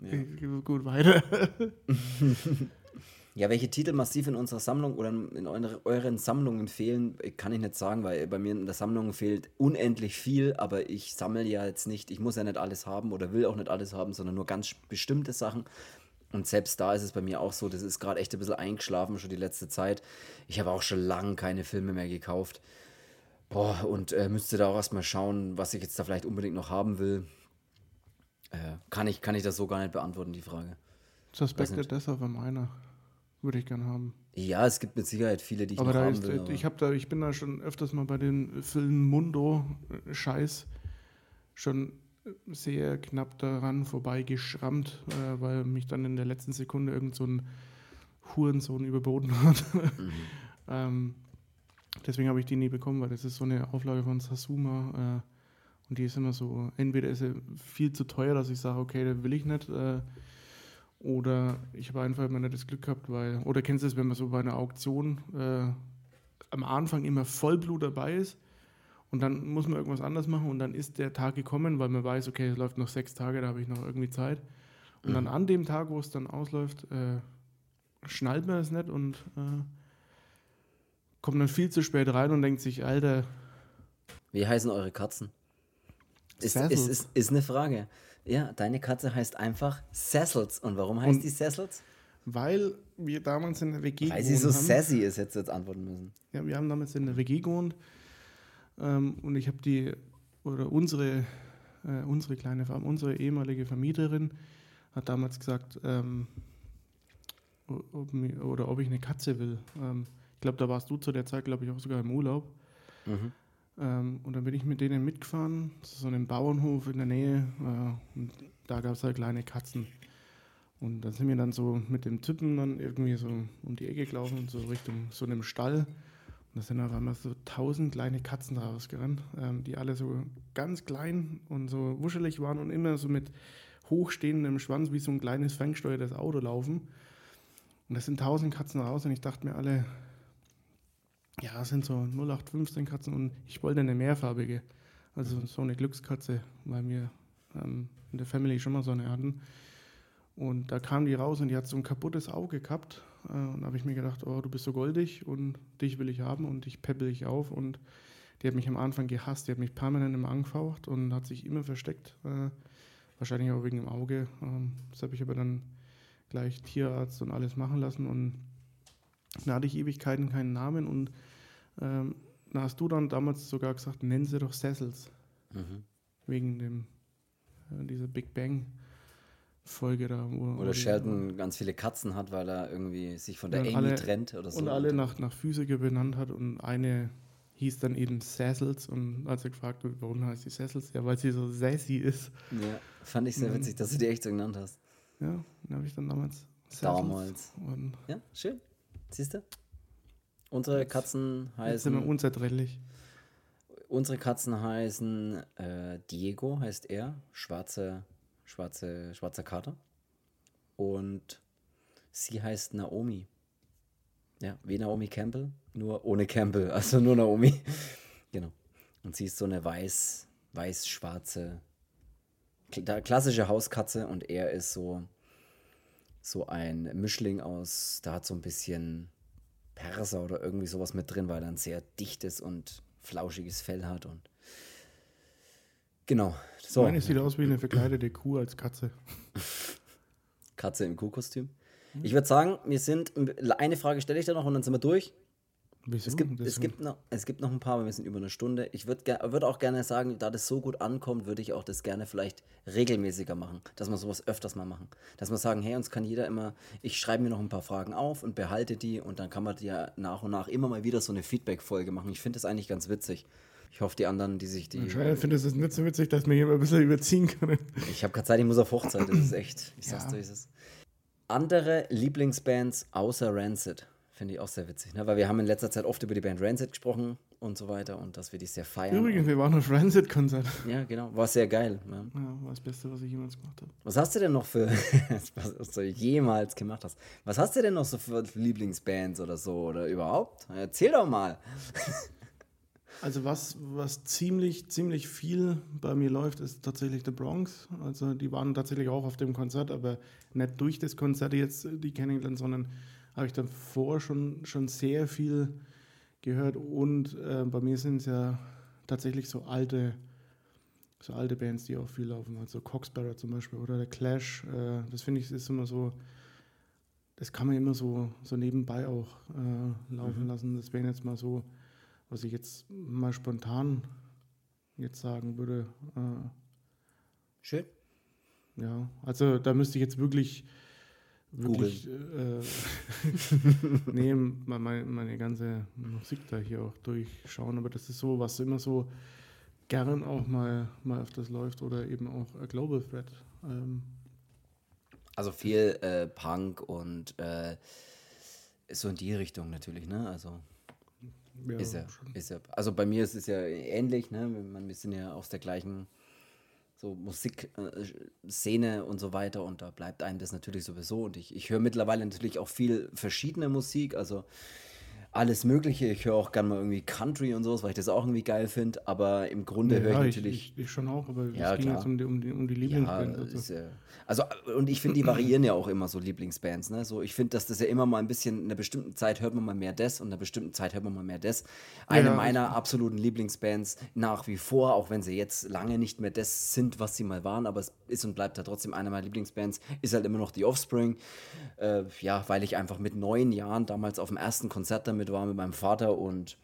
ja. gut weiter. Ja, welche Titel massiv in unserer Sammlung oder in euren Sammlungen fehlen, kann ich nicht sagen, weil bei mir in der Sammlung fehlt unendlich viel, aber ich sammle ja jetzt nicht, ich muss ja nicht alles haben oder will auch nicht alles haben, sondern nur ganz bestimmte Sachen. Und selbst da ist es bei mir auch so, das ist gerade echt ein bisschen eingeschlafen schon die letzte Zeit. Ich habe auch schon lange keine Filme mehr gekauft. Boah, und äh, müsste da auch erstmal schauen, was ich jetzt da vielleicht unbedingt noch haben will. Äh, kann, ich, kann ich das so gar nicht beantworten, die Frage. Suspected Death of a Minor. Würde ich gern haben. Ja, es gibt mit Sicherheit viele, die ich aber noch haben ist, will. Aber ich, da, ich bin da schon öfters mal bei den Filmen Mundo-Scheiß schon sehr knapp daran vorbeigeschrammt, äh, weil mich dann in der letzten Sekunde irgend so ein Hurensohn überboten hat. Mhm. ähm, deswegen habe ich die nie bekommen, weil das ist so eine Auflage von Sasuma äh, und die ist immer so, entweder ist sie viel zu teuer, dass ich sage, okay, den will ich nicht, äh, oder ich habe einfach immer nicht das Glück gehabt, weil, oder kennst du es, wenn man so bei einer Auktion äh, am Anfang immer Vollblut dabei ist und dann muss man irgendwas anders machen und dann ist der Tag gekommen, weil man weiß, okay, es läuft noch sechs Tage, da habe ich noch irgendwie Zeit. Und mhm. dann an dem Tag, wo es dann ausläuft, äh, schnallt man es nicht und äh, kommt dann viel zu spät rein und denkt sich, Alter. Wie heißen eure Katzen? Ist, ist, ist, ist eine Frage. Ja, deine Katze heißt einfach Cecils. Und warum heißt und die Cecils? Weil wir damals in der WG Weil sie so haben. sassy ist, jetzt jetzt antworten müssen. Ja, wir haben damals in der WG gewohnt ähm, und ich habe die, oder unsere, äh, unsere kleine Farm, unsere ehemalige Vermieterin hat damals gesagt, ähm, ob, oder ob ich eine Katze will. Ähm, ich glaube, da warst du zu der Zeit, glaube ich, auch sogar im Urlaub. Mhm. Ähm, und dann bin ich mit denen mitgefahren, zu so einem Bauernhof in der Nähe. Äh, und da gab es halt kleine Katzen. Und dann sind wir dann so mit dem Typen dann irgendwie so um die Ecke gelaufen, so Richtung so einem Stall. Und da sind auf einmal so tausend kleine Katzen rausgerannt, ähm, die alle so ganz klein und so wuschelig waren und immer so mit hochstehendem Schwanz wie so ein kleines ferngesteuertes Auto laufen. Und das sind tausend Katzen raus und ich dachte mir alle, ja, es sind so 0815 Katzen und ich wollte eine mehrfarbige. Also so eine Glückskatze, weil wir ähm, in der Family schon mal so eine hatten. Und da kam die raus und die hat so ein kaputtes Auge gehabt. Äh, und da habe ich mir gedacht, oh, du bist so goldig und dich will ich haben und dich peppel ich auf. Und die hat mich am Anfang gehasst, die hat mich permanent immer angefaucht und hat sich immer versteckt. Äh, wahrscheinlich auch wegen dem Auge. Ähm, das habe ich aber dann gleich Tierarzt und alles machen lassen. Und da hatte ich Ewigkeiten keinen Namen und ähm, da hast du dann damals sogar gesagt, nennen sie doch Cecils. Mhm. Wegen dem, äh, dieser Big Bang. Folge da. Wo, oder Sheldon die, ganz viele Katzen hat, weil er irgendwie sich von der Amy alle, trennt oder so. Und alle nach, nach Physiker benannt hat und eine hieß dann eben Cecils und als er gefragt wird, warum heißt sie Cecils? Ja, weil sie so sassy ist. Ja, fand ich sehr und, witzig, dass du die echt so genannt hast. Ja, den habe ich dann damals. Cecils damals. ja, schön. Siehst du? Unsere Katzen heißen. Jetzt sind wir unzertrennlich. Unsere Katzen heißen äh, Diego, heißt er. Schwarze, schwarze, schwarzer Kater. Und sie heißt Naomi. Ja, wie Naomi Campbell, nur ohne Campbell, also nur Naomi. genau. Und sie ist so eine weiß, weiß-schwarze, klassische Hauskatze und er ist so so ein Mischling aus, da hat so ein bisschen Perser oder irgendwie sowas mit drin, weil er ein sehr dichtes und flauschiges Fell hat und genau. So. Meine sieht aus wie eine verkleidete Kuh als Katze. Katze im Kuhkostüm. Ich würde sagen, wir sind eine Frage stelle ich da noch und dann sind wir durch. Wieso? Es gibt, es, gibt noch, es gibt noch ein paar, wir sind über eine Stunde. Ich würde würd auch gerne sagen, da das so gut ankommt, würde ich auch das gerne vielleicht regelmäßiger machen. Dass wir sowas öfters mal machen. Dass wir sagen, hey, uns kann jeder immer, ich schreibe mir noch ein paar Fragen auf und behalte die und dann kann man ja nach und nach immer mal wieder so eine Feedback-Folge machen. Ich finde das eigentlich ganz witzig. Ich hoffe, die anderen, die sich die. Ich finde es nicht so witzig, dass wir hier ein bisschen überziehen können. Ich habe gerade Zeit, ich muss auf Hochzeit, das ist echt. Ich sag's ja. dir, ist es. Andere Lieblingsbands außer Rancid. Finde ich auch sehr witzig, ne? weil wir haben in letzter Zeit oft über die Band Rancid gesprochen und so weiter und dass wir die sehr feiern. Übrigens, wir waren auf Rancid-Konzert. Ja, genau. War sehr geil. Ja. ja, war das Beste, was ich jemals gemacht habe. Was hast du denn noch für, was du jemals gemacht hast? Was hast du denn noch so für Lieblingsbands oder so oder überhaupt? Erzähl doch mal. Also was, was ziemlich, ziemlich viel bei mir läuft, ist tatsächlich The Bronx. Also die waren tatsächlich auch auf dem Konzert, aber nicht durch das Konzert jetzt die kennengelernt, sondern habe ich davor schon, schon sehr viel gehört. Und äh, bei mir sind es ja tatsächlich so alte, so alte Bands, die auch viel laufen. Also Coxbearer zum Beispiel oder der Clash. Äh, das finde ich ist immer so, das kann man immer so, so nebenbei auch äh, laufen mhm. lassen. Das wäre jetzt mal so, was ich jetzt mal spontan jetzt sagen würde. Äh, Schön. Ja, also da müsste ich jetzt wirklich wirklich äh, nee, meine, meine ganze Musik da hier auch durchschauen. Aber das ist so, was immer so gern auch mal, mal öfters läuft oder eben auch Global Threat. Ähm. Also viel äh, Punk und äh, so in die Richtung natürlich, ne? Also ja, ist, ja, ist ja. Also bei mir ist es ja ähnlich, ne? Wir sind ja aus der gleichen so Musikszene und so weiter und da bleibt einem das natürlich sowieso und ich, ich höre mittlerweile natürlich auch viel verschiedene Musik, also alles Mögliche. Ich höre auch gerne mal irgendwie Country und sowas, weil ich das auch irgendwie geil finde. Aber im Grunde ja, höre ich natürlich. Ich, ich, schon auch, aber es ja, ging jetzt um die, um die, um die Lieblingsbands. Ja, also. Ja, also, und ich finde, die variieren ja auch immer so Lieblingsbands. Ne? So, ich finde, dass das ja immer mal ein bisschen, in einer bestimmten Zeit hört man mal mehr das und in einer bestimmten Zeit hört man mal mehr das. Eine ja, meiner absoluten Lieblingsbands nach wie vor, auch wenn sie jetzt lange nicht mehr das sind, was sie mal waren, aber es ist und bleibt da trotzdem eine meiner Lieblingsbands, ist halt immer noch die Offspring. Äh, ja, weil ich einfach mit neun Jahren damals auf dem ersten Konzert damit war mit meinem Vater und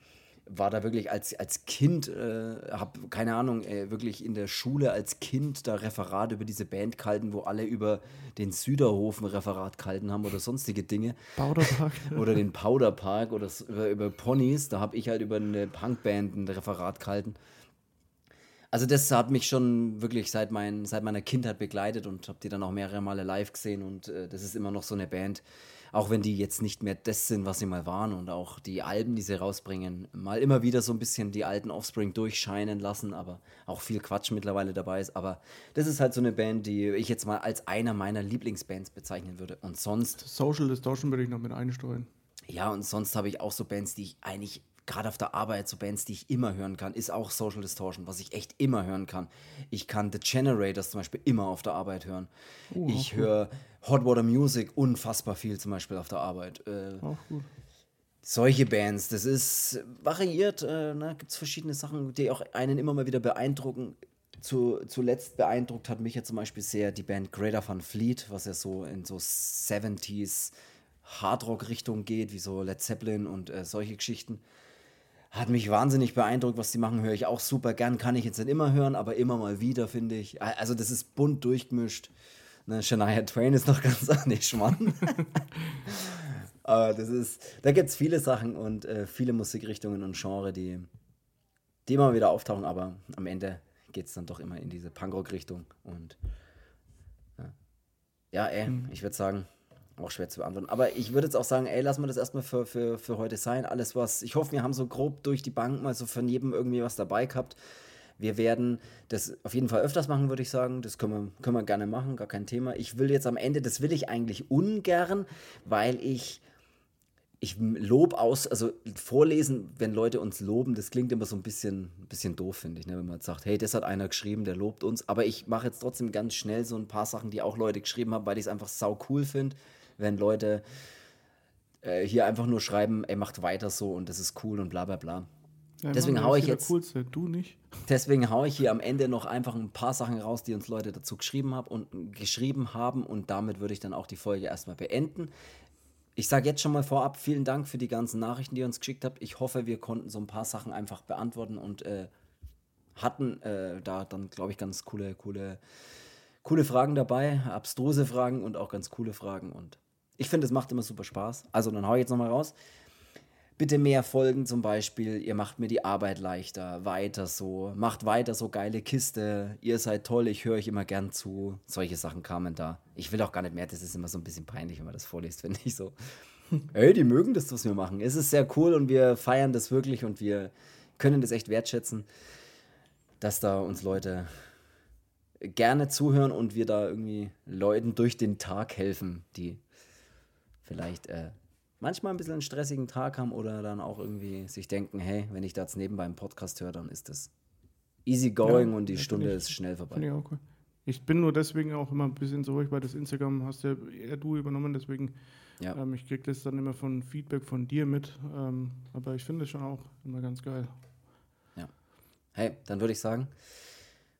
war da wirklich als, als Kind, äh, habe keine Ahnung, äh, wirklich in der Schule als Kind da Referat über diese Band gehalten, wo alle über den Süderhofen Referat gehalten haben oder sonstige Dinge. Powderpark. oder den Powderpark oder über, über Ponys. Da habe ich halt über eine Punkband ein Referat gehalten. Also das hat mich schon wirklich seit, mein, seit meiner Kindheit begleitet und habe die dann auch mehrere Male live gesehen und äh, das ist immer noch so eine Band, auch wenn die jetzt nicht mehr das sind, was sie mal waren und auch die Alben, die sie rausbringen, mal immer wieder so ein bisschen die alten Offspring durchscheinen lassen, aber auch viel Quatsch mittlerweile dabei ist. Aber das ist halt so eine Band, die ich jetzt mal als einer meiner Lieblingsbands bezeichnen würde. Und sonst. Social Distortion würde ich noch mit einstreuen. Ja, und sonst habe ich auch so Bands, die ich eigentlich gerade auf der Arbeit so Bands, die ich immer hören kann, ist auch Social Distortion, was ich echt immer hören kann. Ich kann The Generators zum Beispiel immer auf der Arbeit hören. Uh, ich höre Hot Water Music unfassbar viel zum Beispiel auf der Arbeit. Äh, auch gut. Solche Bands, das ist variiert, äh, ne? gibt es verschiedene Sachen, die auch einen immer mal wieder beeindrucken. Zu, zuletzt beeindruckt hat mich ja zum Beispiel sehr die Band Greater Van Fleet, was ja so in so 70s Hardrock-Richtung geht, wie so Led Zeppelin und äh, solche Geschichten. Hat mich wahnsinnig beeindruckt, was die machen, höre ich auch super gern. Kann ich jetzt nicht immer hören, aber immer mal wieder, finde ich. Also, das ist bunt durchgemischt. Ne, Shania Twain ist noch ganz nee, Schmarrn. aber das ist, da gibt es viele Sachen und äh, viele Musikrichtungen und Genre, die, die immer wieder auftauchen, aber am Ende geht es dann doch immer in diese Punkrock-Richtung. Und ja, ja ey, mhm. ich würde sagen, auch schwer zu beantworten. Aber ich würde jetzt auch sagen, ey, lassen wir das erstmal für, für, für heute sein. Alles, was. Ich hoffe, wir haben so grob durch die Bank mal so von jedem irgendwie was dabei gehabt. Wir werden das auf jeden Fall öfters machen, würde ich sagen. Das können wir, können wir gerne machen, gar kein Thema. Ich will jetzt am Ende, das will ich eigentlich ungern, weil ich ich lob aus, also vorlesen, wenn Leute uns loben, das klingt immer so ein bisschen, bisschen doof, finde ich, ne? wenn man sagt, hey, das hat einer geschrieben, der lobt uns. Aber ich mache jetzt trotzdem ganz schnell so ein paar Sachen, die auch Leute geschrieben haben, weil ich es einfach sau cool finde wenn Leute äh, hier einfach nur schreiben, ey, macht weiter so und das ist cool und bla bla bla. Ja, deswegen Mann, haue ich jetzt. Coolste, du nicht. Deswegen haue ich hier am Ende noch einfach ein paar Sachen raus, die uns Leute dazu geschrieben haben und geschrieben haben und damit würde ich dann auch die Folge erstmal beenden. ich sage jetzt schon mal vorab, vielen Dank für die ganzen Nachrichten, die ihr uns geschickt habt. Ich hoffe, wir konnten so ein paar Sachen einfach beantworten und äh, hatten äh, da dann, glaube ich, ganz coole, coole, coole Fragen dabei, abstruse Fragen und auch ganz coole Fragen. Und ich finde, es macht immer super Spaß. Also dann hau ich jetzt nochmal raus. Bitte mehr Folgen zum Beispiel. Ihr macht mir die Arbeit leichter. Weiter so. Macht weiter so geile Kiste. Ihr seid toll. Ich höre euch immer gern zu. Solche Sachen kamen da. Ich will auch gar nicht mehr. Das ist immer so ein bisschen peinlich, wenn man das vorliest, finde ich so. Ey, die mögen das, was wir machen. Es ist sehr cool und wir feiern das wirklich und wir können das echt wertschätzen dass da uns Leute gerne zuhören und wir da irgendwie Leuten durch den Tag helfen, die vielleicht äh, manchmal ein bisschen einen stressigen Tag haben oder dann auch irgendwie sich denken, hey, wenn ich da jetzt nebenbei einen Podcast höre, dann ist das easy going ja, und die Stunde ich, ist schnell vorbei. Ich, cool. ich bin nur deswegen auch immer ein bisschen so ruhig, weil das Instagram hast ja eher du übernommen, deswegen ja. ähm, ich kriege das dann immer von Feedback von dir mit, ähm, aber ich finde es schon auch immer ganz geil. Hey, dann würde ich sagen,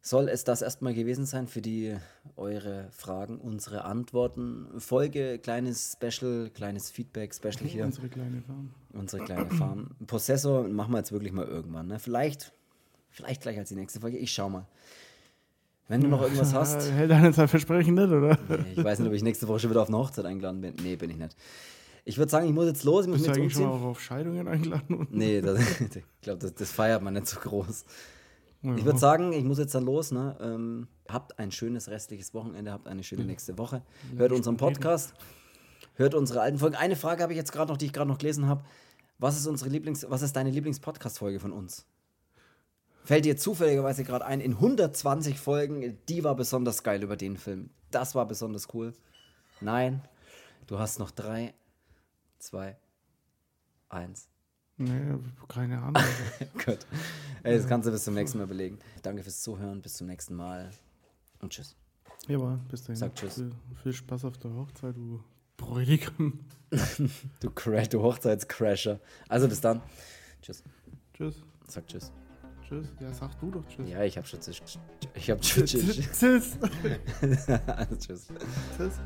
soll es das erstmal gewesen sein für die eure Fragen, unsere Antworten. Folge, kleines Special, kleines Feedback, Special hier. Unsere kleine Farm. Unsere kleine Farm. Possessor machen wir jetzt wirklich mal irgendwann. Ne? Vielleicht, vielleicht gleich als die nächste Folge. Ich schau mal. Wenn du noch irgendwas hast. Hält einer sein Versprechen nicht, oder? Nee, ich weiß nicht, ob ich nächste Woche schon wieder auf eine Hochzeit eingeladen bin. Nee, bin ich nicht. Ich würde sagen, ich muss jetzt los. Ich muss Bist du eigentlich umziehen. schon mal auch auf Scheidungen eingeladen? Nee, das, ich glaube, das, das, feiert man nicht so groß. Ja. Ich würde sagen, ich muss jetzt dann los. Ne? Ähm, habt ein schönes restliches Wochenende, habt eine schöne nächste Woche. Hört unseren Podcast, hört unsere alten Folgen. Eine Frage habe ich jetzt gerade noch, die ich gerade noch gelesen habe. Was ist unsere Lieblings, was ist deine Lieblings-Podcast-Folge von uns? Fällt dir zufälligerweise gerade ein, in 120 Folgen, die war besonders geil über den Film. Das war besonders cool. Nein, du hast noch drei, zwei, eins. Nee, keine Ahnung. Gut. Ey, das kannst du bis zum nächsten Mal belegen. Danke fürs Zuhören, bis zum nächsten Mal und tschüss. Ja, aber bis dahin. Sag tschüss. Viel, viel Spaß auf der Hochzeit, du Bräutigam. du, Crash, du Hochzeitscrasher. Also bis dann. Tschüss. Tschüss. Sag tschüss. Tschüss. Ja, sag du doch tschüss. Ja, ich hab schon tschüss. Ich hab tschüss. Tschüss. also, tschüss. Tschüss.